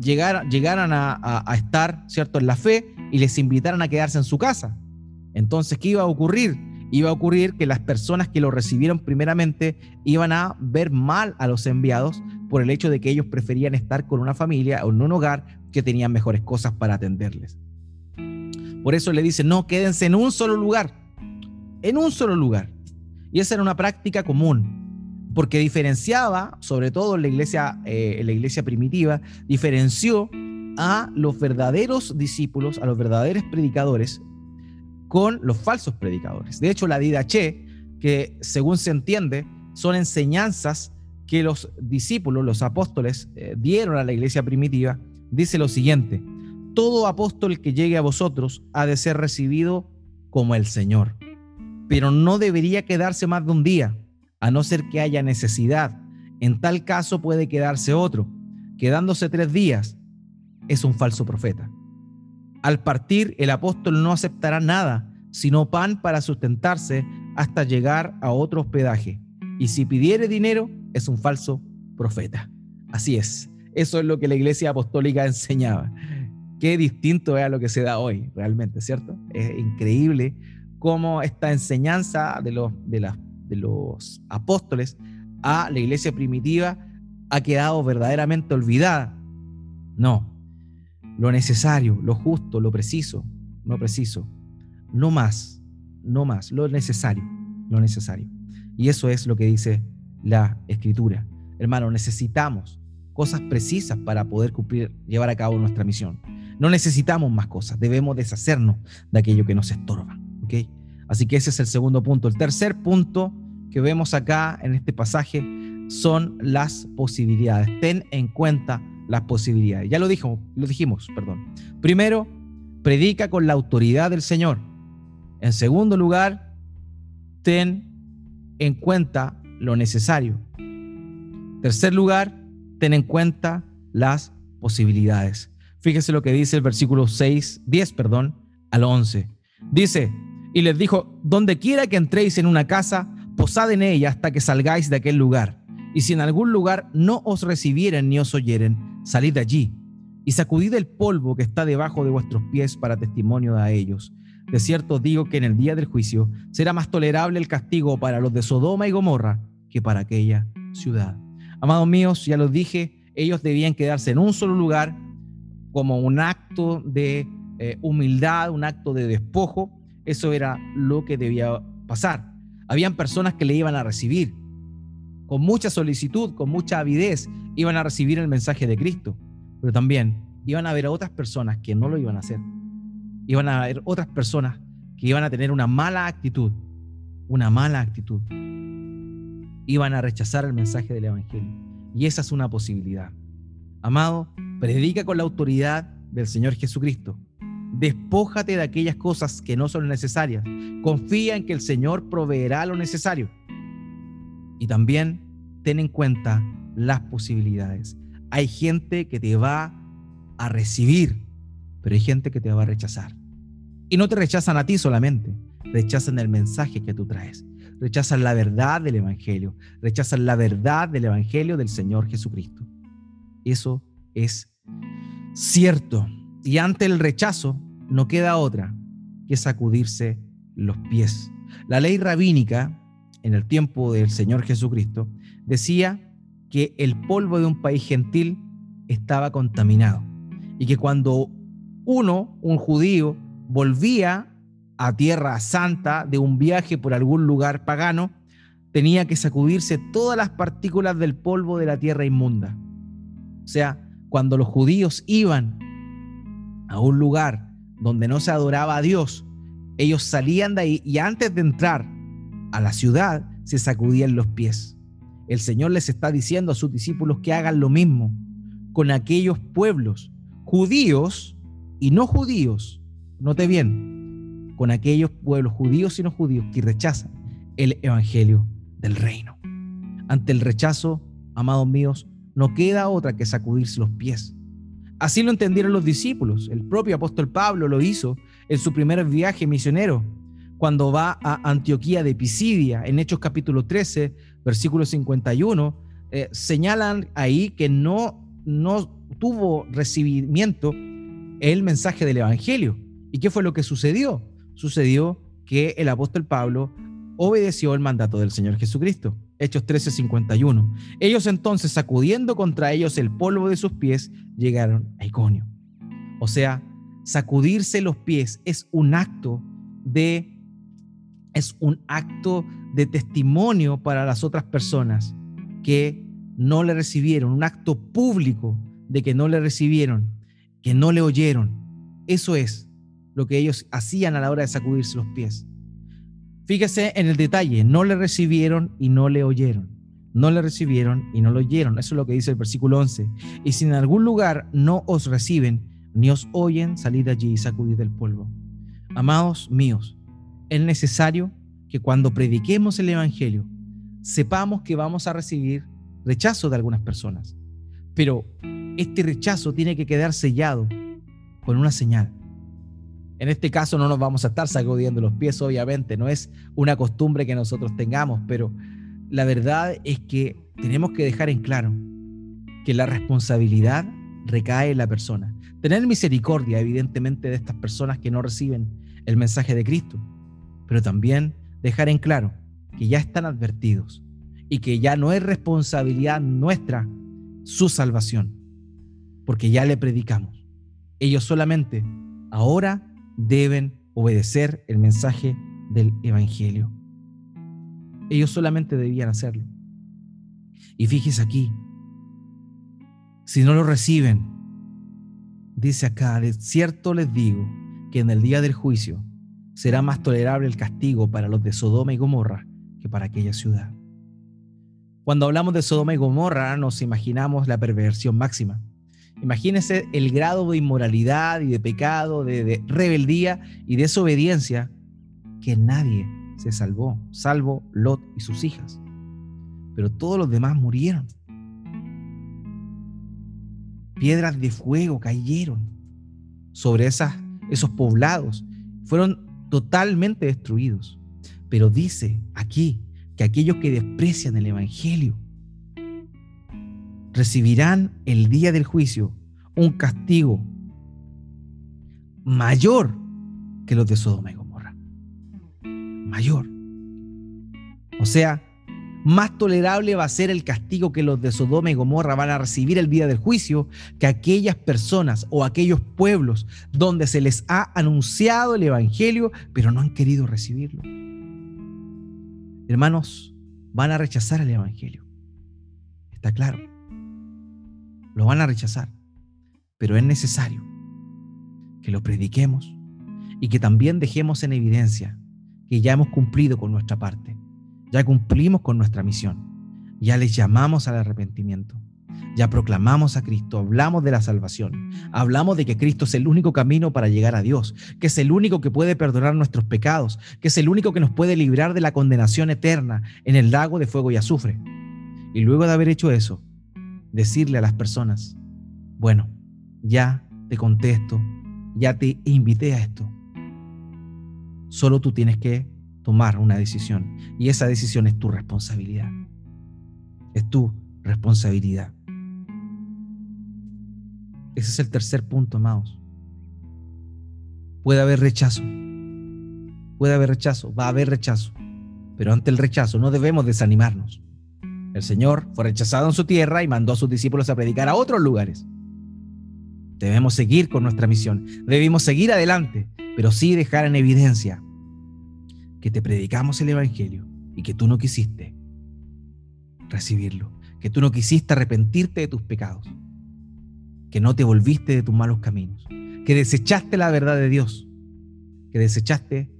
llegaran a, estar, ¿cierto?, en la fe y les invitaran a quedarse en su casa. Entonces, ¿qué iba a ocurrir? Iba a ocurrir que las personas que lo recibieron primeramente iban a ver mal a los enviados por el hecho de que ellos preferían estar con una familia o en un hogar que tenían mejores cosas para atenderles. Por eso le dicen, no, quédense en un solo lugar, en un solo lugar. Y esa era una práctica común porque diferenciaba, sobre todo en la iglesia, eh, la iglesia primitiva, diferenció a los verdaderos discípulos, a los verdaderos predicadores, con los falsos predicadores. De hecho, la didache, que según se entiende, son enseñanzas que los discípulos, los apóstoles, eh, dieron a la iglesia primitiva, dice lo siguiente, todo apóstol que llegue a vosotros ha de ser recibido como el Señor, pero no debería quedarse más de un día a no ser que haya necesidad. En tal caso puede quedarse otro. Quedándose tres días, es un falso profeta. Al partir, el apóstol no aceptará nada, sino pan para sustentarse hasta llegar a otro hospedaje. Y si pidiere dinero, es un falso profeta. Así es. Eso es lo que la iglesia apostólica enseñaba. Qué distinto es a lo que se da hoy, realmente, ¿cierto? Es increíble cómo esta enseñanza de, los, de las de los apóstoles a la iglesia primitiva ha quedado verdaderamente olvidada. No, lo necesario, lo justo, lo preciso, no preciso, no más, no más, lo necesario, lo necesario. Y eso es lo que dice la escritura. Hermano, necesitamos cosas precisas para poder cumplir, llevar a cabo nuestra misión. No necesitamos más cosas, debemos deshacernos de aquello que nos estorba. ¿ok? Así que ese es el segundo punto. El tercer punto que vemos acá en este pasaje son las posibilidades. Ten en cuenta las posibilidades. Ya lo dijo, lo dijimos, perdón. Primero, predica con la autoridad del Señor. En segundo lugar, ten en cuenta lo necesario. Tercer lugar, ten en cuenta las posibilidades. Fíjese lo que dice el versículo 6, 10, perdón, al 11. Dice, y les dijo, donde quiera que entréis en una casa, posad en ella hasta que salgáis de aquel lugar. Y si en algún lugar no os recibieren ni os oyeren, salid de allí y sacudid el polvo que está debajo de vuestros pies para testimonio a ellos. De cierto digo que en el día del juicio será más tolerable el castigo para los de Sodoma y Gomorra que para aquella ciudad. Amados míos, ya los dije, ellos debían quedarse en un solo lugar como un acto de eh, humildad, un acto de despojo. Eso era lo que debía pasar. Habían personas que le iban a recibir con mucha solicitud, con mucha avidez, iban a recibir el mensaje de Cristo pero también iban a haber otras personas que no lo iban a hacer. Iban a haber otras personas que iban a tener una mala actitud, una mala actitud. Iban a rechazar el mensaje del Evangelio. Y esa es una posibilidad. Amado, predica con la autoridad del Señor Jesucristo. Despójate de aquellas cosas que no son necesarias. Confía en que el Señor proveerá lo necesario. Y también ten en cuenta las posibilidades. Hay gente que te va a recibir, pero hay gente que te va a rechazar. Y no te rechazan a ti solamente, rechazan el mensaje que tú traes, rechazan la verdad del Evangelio, rechazan la verdad del Evangelio del Señor Jesucristo. Eso es cierto. Y ante el rechazo no queda otra que sacudirse los pies. La ley rabínica en el tiempo del Señor Jesucristo decía que el polvo de un país gentil estaba contaminado y que cuando uno, un judío, volvía a tierra santa de un viaje por algún lugar pagano, tenía que sacudirse todas las partículas del polvo de la tierra inmunda. O sea, cuando los judíos iban a un lugar donde no se adoraba a Dios, ellos salían de ahí y antes de entrar a la ciudad se sacudían los pies. El Señor les está diciendo a sus discípulos que hagan lo mismo con aquellos pueblos, judíos y no judíos. Note bien, con aquellos pueblos judíos y no judíos que rechazan el Evangelio del reino. Ante el rechazo, amados míos, no queda otra que sacudirse los pies. Así lo entendieron los discípulos. El propio apóstol Pablo lo hizo en su primer viaje misionero, cuando va a Antioquía de Pisidia, en Hechos capítulo 13, versículo 51, eh, señalan ahí que no, no tuvo recibimiento el mensaje del Evangelio. ¿Y qué fue lo que sucedió? Sucedió que el apóstol Pablo obedeció el mandato del Señor Jesucristo. Hechos 51. Ellos entonces, sacudiendo contra ellos el polvo de sus pies, llegaron a Iconio. O sea, sacudirse los pies es un acto de es un acto de testimonio para las otras personas que no le recibieron, un acto público de que no le recibieron, que no le oyeron. Eso es lo que ellos hacían a la hora de sacudirse los pies. Fíjese en el detalle, no le recibieron y no le oyeron. No le recibieron y no lo oyeron. Eso es lo que dice el versículo 11. Y si en algún lugar no os reciben ni os oyen, salid allí y sacudid el polvo. Amados míos, es necesario que cuando prediquemos el Evangelio sepamos que vamos a recibir rechazo de algunas personas. Pero este rechazo tiene que quedar sellado con una señal. En este caso no nos vamos a estar sacudiendo los pies, obviamente, no es una costumbre que nosotros tengamos, pero la verdad es que tenemos que dejar en claro que la responsabilidad recae en la persona. Tener misericordia, evidentemente, de estas personas que no reciben el mensaje de Cristo, pero también dejar en claro que ya están advertidos y que ya no es responsabilidad nuestra su salvación, porque ya le predicamos. Ellos solamente ahora deben obedecer el mensaje del Evangelio. Ellos solamente debían hacerlo. Y fíjese aquí, si no lo reciben, dice acá, de cierto les digo que en el día del juicio será más tolerable el castigo para los de Sodoma y Gomorra que para aquella ciudad. Cuando hablamos de Sodoma y Gomorra nos imaginamos la perversión máxima. Imagínense el grado de inmoralidad y de pecado, de, rebeldía y desobediencia que nadie se salvó, salvo Lot y sus hijas. Pero todos los demás murieron. Piedras de fuego cayeron sobre esas, esos poblados. Fueron totalmente destruidos. Pero dice aquí que aquellos que desprecian el Evangelio, recibirán el día del juicio un castigo mayor que los de Sodoma y Gomorra. Mayor. O sea, más tolerable va a ser el castigo que los de Sodoma y Gomorra van a recibir el día del juicio que aquellas personas o aquellos pueblos donde se les ha anunciado el Evangelio, pero no han querido recibirlo. Hermanos, van a rechazar el Evangelio. Está claro. Lo van a rechazar. Pero es necesario que lo prediquemos y que también dejemos en evidencia que ya hemos cumplido con nuestra parte ya cumplimos con nuestra misión. Ya les llamamos al arrepentimiento. Ya proclamamos a Cristo, hablamos de la salvación, hablamos de que Cristo es el único camino para llegar a Dios, que es el único que puede perdonar nuestros pecados, que es el único que nos puede librar de la condenación eterna en el lago de fuego y azufre. Y luego de haber hecho eso, decirle a las personas, bueno, ya te contesto, ya te invité a esto. Solo tú tienes que tomar una decisión y esa decisión es tu responsabilidad. Es tu responsabilidad. Ese es el tercer punto, amados. Puede haber rechazo. Puede haber rechazo, va a haber rechazo. Pero ante el rechazo no debemos desanimarnos. El Señor fue rechazado en su tierra y mandó a sus discípulos a predicar a otros lugares. Debemos seguir con nuestra misión. Debemos seguir adelante, pero sí dejar en evidencia que te predicamos el Evangelio y que tú no quisiste recibirlo, que tú no quisiste arrepentirte de tus pecados, que no te volviste de tus malos caminos, que desechaste la verdad de Dios, que desechaste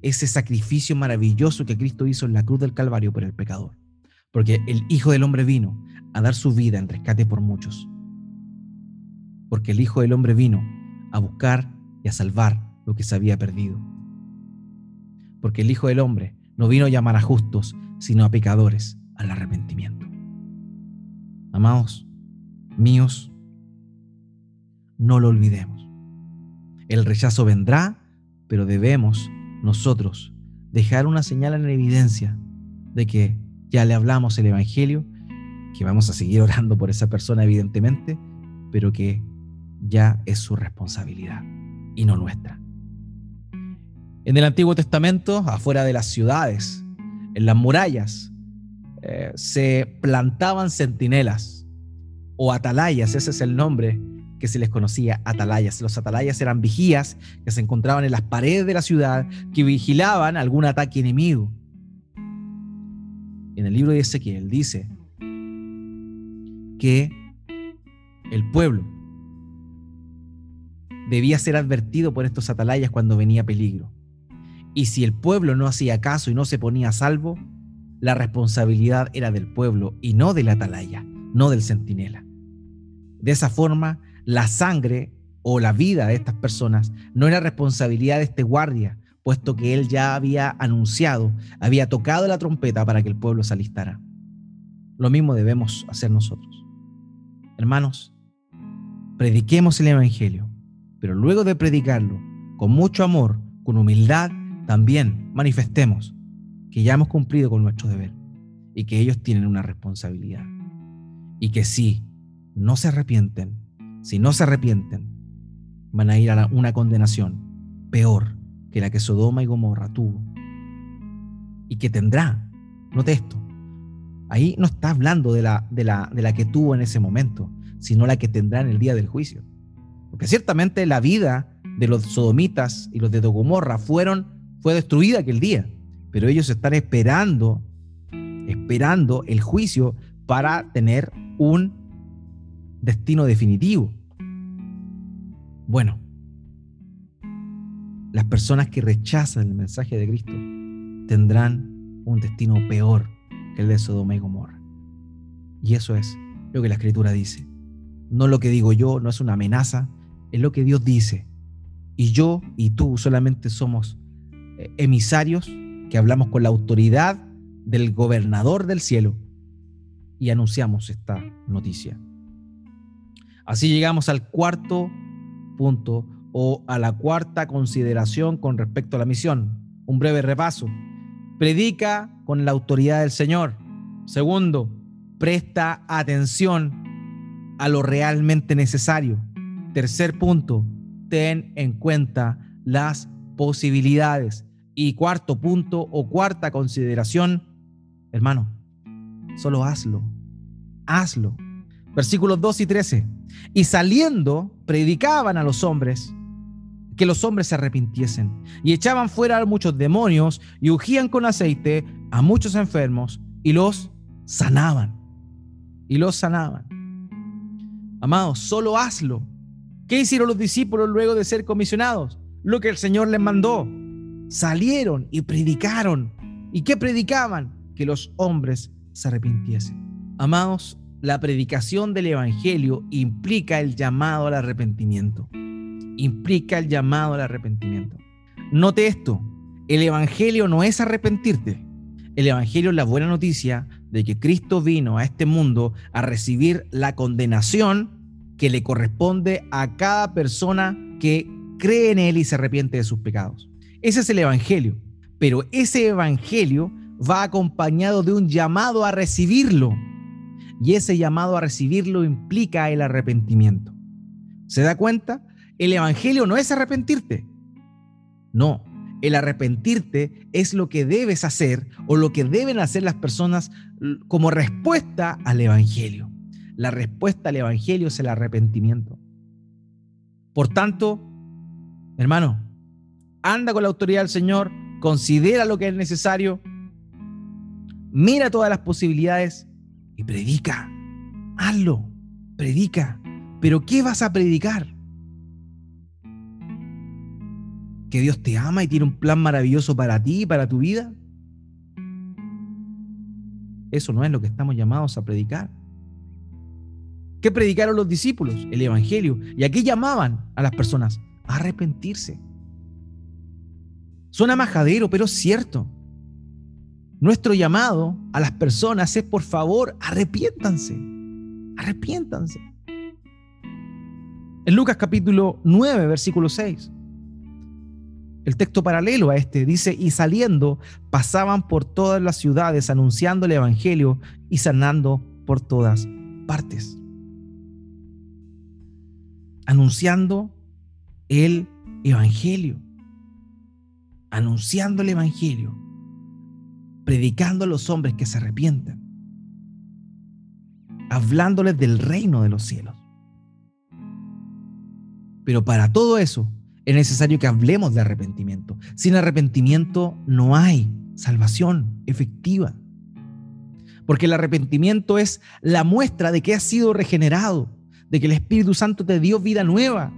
ese sacrificio maravilloso que Cristo hizo en la cruz del Calvario por el pecador, porque el Hijo del Hombre vino a dar su vida en rescate por muchos, porque el Hijo del Hombre vino a buscar y a salvar lo que se había perdido porque el Hijo del Hombre no vino a llamar a justos, sino a pecadores al arrepentimiento. Amados, míos, no lo olvidemos. El rechazo vendrá, pero debemos nosotros dejar una señal en evidencia de que ya le hablamos el Evangelio, que vamos a seguir orando por esa persona evidentemente, pero que ya es su responsabilidad y no nuestra. En el Antiguo Testamento, afuera de las ciudades, en las murallas, eh, se plantaban centinelas o atalayas, ese es el nombre que se les conocía, atalayas. Los atalayas eran vigías que se encontraban en las paredes de la ciudad, que vigilaban algún ataque enemigo. En el libro de Ezequiel dice que el pueblo debía ser advertido por estos atalayas cuando venía peligro. Y si el pueblo no hacía caso y no se ponía a salvo, la responsabilidad era del pueblo y no del atalaya, no del centinela. De esa forma, la sangre o la vida de estas personas no era responsabilidad de este guardia, puesto que él ya había anunciado, había tocado la trompeta para que el pueblo se alistara. Lo mismo debemos hacer nosotros. Hermanos, prediquemos el Evangelio, pero luego de predicarlo, con mucho amor, con humildad también manifestemos que ya hemos cumplido con nuestro deber y que ellos tienen una responsabilidad. Y que si no se arrepienten, si no se arrepienten, van a ir a una condenación peor que la que Sodoma y Gomorra tuvo. Y que tendrá, note esto, ahí no está hablando de la, de la, de la que tuvo en ese momento, sino la que tendrá en el día del juicio. Porque ciertamente la vida de los sodomitas y los de Gomorra fueron fue destruida aquel día, pero ellos están esperando, esperando el juicio para tener un destino definitivo. Bueno, las personas que rechazan el mensaje de Cristo tendrán un destino peor que el de Sodoma y Gomorra. Y eso es lo que la Escritura dice. No lo que digo yo, no es una amenaza, es lo que Dios dice. Y yo y tú solamente somos emisarios que hablamos con la autoridad del gobernador del cielo y anunciamos esta noticia. Así llegamos al cuarto punto o a la cuarta consideración con respecto a la misión. Un breve repaso. Predica con la autoridad del Señor. Segundo, presta atención a lo realmente necesario. Tercer punto, ten en cuenta las posibilidades. Y cuarto punto o cuarta consideración, hermano, solo hazlo, hazlo. Versículos 2 y 13. Y saliendo, predicaban a los hombres que los hombres se arrepintiesen y echaban fuera a muchos demonios y ungían con aceite a muchos enfermos y los sanaban. Y los sanaban. Amados, solo hazlo. ¿Qué hicieron los discípulos luego de ser comisionados? Lo que el Señor les mandó. Salieron y predicaron. ¿Y qué predicaban? Que los hombres se arrepintiesen. Amados, la predicación del Evangelio implica el llamado al arrepentimiento implica el llamado al arrepentimiento. Note esto, el Evangelio no es arrepentirte. El Evangelio es la buena noticia de que Cristo vino a este mundo a recibir la condenación que le corresponde a cada persona que cree en Él y se arrepiente de sus pecados. Ese es el Evangelio. Pero ese Evangelio va acompañado de un llamado a recibirlo. Y ese llamado a recibirlo implica el arrepentimiento. ¿Se da cuenta? El Evangelio no es arrepentirte. No, el arrepentirte es lo que debes hacer o lo que deben hacer las personas como respuesta al Evangelio. La respuesta al Evangelio es el arrepentimiento. Por tanto, hermano, anda con la autoridad del Señor, considera lo que es necesario, mira todas las posibilidades y predica. Hazlo, predica. Pero ¿qué vas a predicar? que Dios te ama y tiene un plan maravilloso para ti y para tu vida? Eso no es lo que estamos llamados a predicar. ¿Qué predicaron los discípulos? El Evangelio. ¿Y a qué llamaban a las personas? A arrepentirse. Suena majadero, pero es cierto. Nuestro llamado a las personas es, por favor, arrepiéntanse. Arrepiéntanse. En Lucas capítulo 9, versículo 6. El texto paralelo a este dice, y saliendo pasaban por todas las ciudades anunciando el Evangelio y sanando por todas partes. Anunciando el Evangelio. Anunciando el Evangelio. Predicando a los hombres que se arrepienten. Hablándoles del reino de los cielos. Pero para todo eso es necesario que hablemos de arrepentimiento. Sin arrepentimiento no hay salvación efectiva. Porque el arrepentimiento es la muestra de que has sido regenerado, de que el Espíritu Santo te dio vida nueva.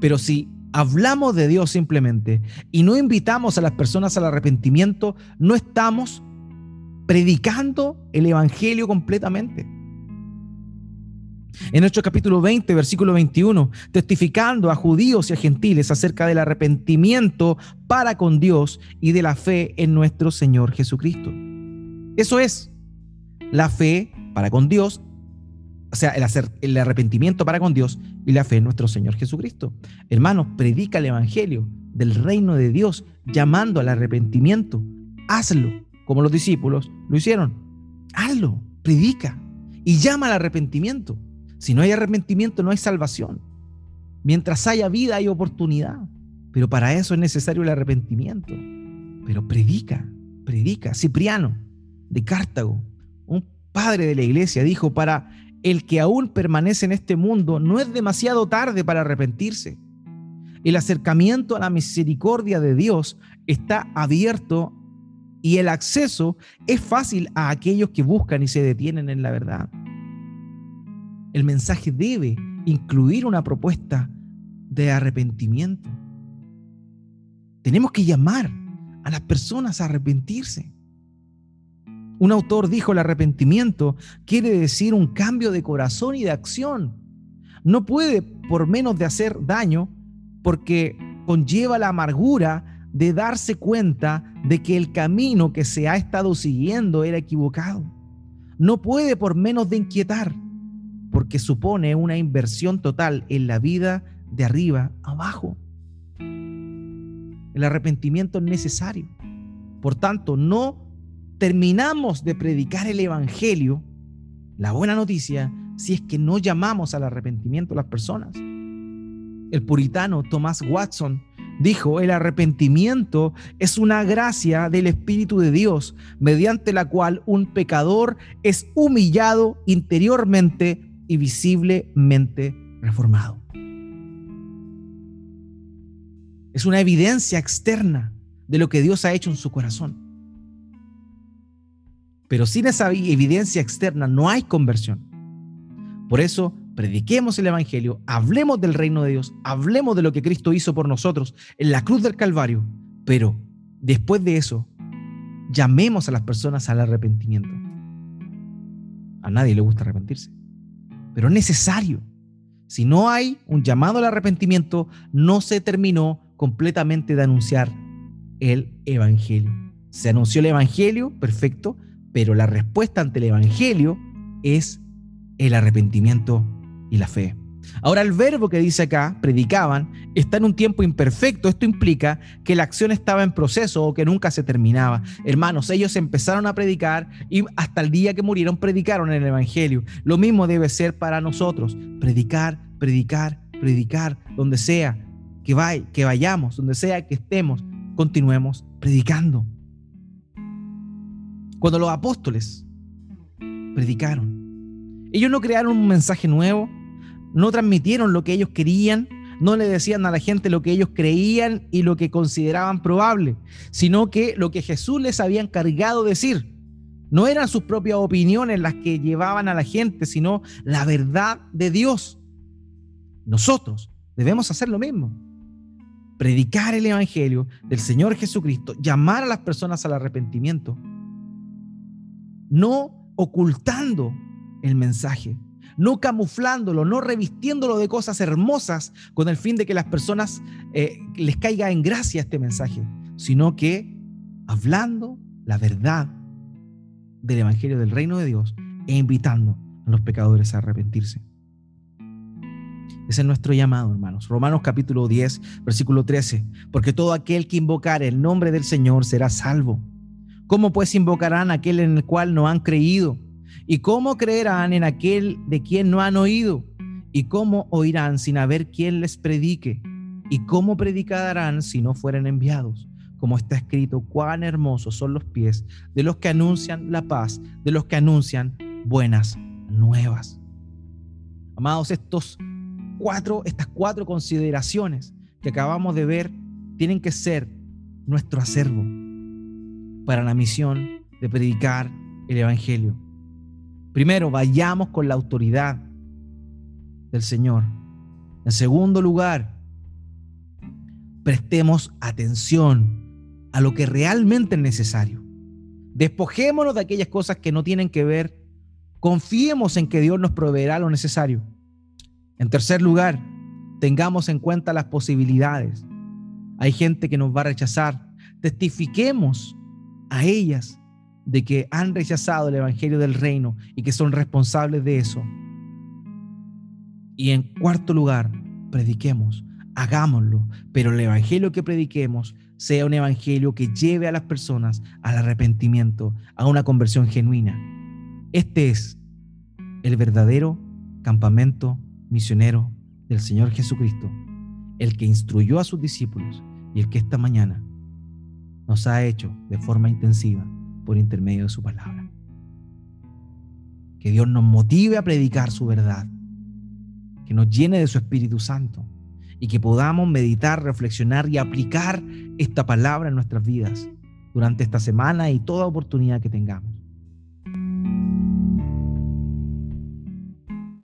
Pero si hablamos de Dios simplemente y no invitamos a las personas al arrepentimiento, no estamos predicando el Evangelio completamente en Hechos capítulo 20, versículo 21, testificando a judíos y a gentiles acerca del arrepentimiento para con Dios y de la fe en nuestro Señor Jesucristo. Eso es la fe para con Dios, o sea, el, hacer, el arrepentimiento para con Dios y la fe en nuestro Señor Jesucristo. Hermanos, predica el Evangelio del reino de Dios llamando al arrepentimiento. Hazlo, como los discípulos lo hicieron. Hazlo, predica y llama al arrepentimiento. Si no hay arrepentimiento, no hay salvación. Mientras haya vida, hay oportunidad. Pero para eso es necesario el arrepentimiento. Pero predica, predica. Cipriano de Cartago, un padre de la iglesia, dijo, para el que aún permanece en este mundo, no es demasiado tarde para arrepentirse. El acercamiento a la misericordia de Dios está abierto y el acceso es fácil a aquellos que buscan y se detienen en la verdad. El mensaje debe incluir una propuesta de arrepentimiento. Tenemos que llamar a las personas a arrepentirse. Un autor dijo, el arrepentimiento quiere decir un cambio de corazón y de acción. No puede, por menos de hacer daño, porque conlleva la amargura de darse cuenta de que el camino que se ha estado siguiendo era equivocado. No puede, por menos de inquietar, porque supone una inversión total en la vida de arriba abajo. El arrepentimiento es necesario. Por tanto, no terminamos de predicar el Evangelio, la buena noticia, si es que no llamamos al arrepentimiento a las personas. El puritano Thomas Watson dijo, el arrepentimiento es una gracia del Espíritu de Dios, mediante la cual un pecador es humillado interiormente y visiblemente reformado. Es una evidencia externa de lo que Dios ha hecho en su corazón. Pero sin esa evidencia externa no hay conversión. Por eso, prediquemos el Evangelio, hablemos del reino de Dios, hablemos de lo que Cristo hizo por nosotros en la cruz del Calvario, pero después de eso, llamemos a las personas al arrepentimiento. A nadie le gusta arrepentirse, pero es necesario. Si no hay un llamado al arrepentimiento, no se terminó completamente de anunciar el Evangelio. Se anunció el Evangelio, perfecto, pero la respuesta ante el Evangelio es el arrepentimiento y la fe. Ahora el verbo que dice acá, predicaban, está en un tiempo imperfecto. Esto implica que la acción estaba en proceso o que nunca se terminaba. Hermanos, ellos empezaron a predicar y hasta el día que murieron predicaron el Evangelio. Lo mismo debe ser para nosotros. Predicar, predicar, predicar, donde sea que, vaya, que vayamos, donde sea que estemos, continuemos predicando. Cuando los apóstoles predicaron, ellos no crearon un mensaje nuevo, no transmitieron lo que ellos querían, no le decían a la gente lo que ellos creían y lo que consideraban probable, sino que lo que Jesús les había encargado decir. No eran sus propias opiniones las que llevaban a la gente, sino la verdad de Dios. Nosotros debemos hacer lo mismo predicar el Evangelio del Señor Jesucristo, llamar a las personas al arrepentimiento, no ocultando el mensaje, no camuflándolo, no revistiéndolo de cosas hermosas con el fin de que las personas eh, les caiga en gracia este mensaje, sino que hablando la verdad del Evangelio del Reino de Dios e invitando a los pecadores a arrepentirse. Ese es nuestro llamado, hermanos. Romanos capítulo 10, versículo 13. Porque todo aquel que invocar el nombre del Señor será salvo. ¿Cómo pues invocarán aquel en el cual no han creído? ¿Y cómo creerán en aquel de quien no han oído? ¿Y cómo oirán sin haber quien les predique? ¿Y cómo predicarán si no fueren enviados? Como está escrito, cuán hermosos son los pies de los que anuncian la paz, de los que anuncian buenas nuevas. Amados, estos cuatro, estas cuatro consideraciones que acabamos de ver tienen que ser nuestro acervo para la misión de predicar el Evangelio. Primero, vayamos con la autoridad del Señor. En segundo lugar, prestemos atención a lo que realmente es necesario. Despojémonos de aquellas cosas que no tienen que ver. Confiemos en que Dios nos proveerá lo necesario. En tercer lugar, tengamos en cuenta las posibilidades. Hay gente que nos va a rechazar. Testifiquemos a ellas de que han rechazado el Evangelio del Reino y que son responsables de eso. Y en cuarto lugar, prediquemos, hagámoslo, pero el Evangelio que prediquemos sea un Evangelio que lleve a las personas al arrepentimiento, a una conversión genuina. Este es el verdadero campamento misionero del Señor Jesucristo, el que instruyó a sus discípulos y el que esta mañana nos ha hecho de forma intensiva por intermedio de su palabra. Que Dios nos motive a predicar su verdad, que nos llene de su Espíritu Santo y que podamos meditar, reflexionar y aplicar esta palabra en nuestras vidas durante esta semana y toda oportunidad que tengamos.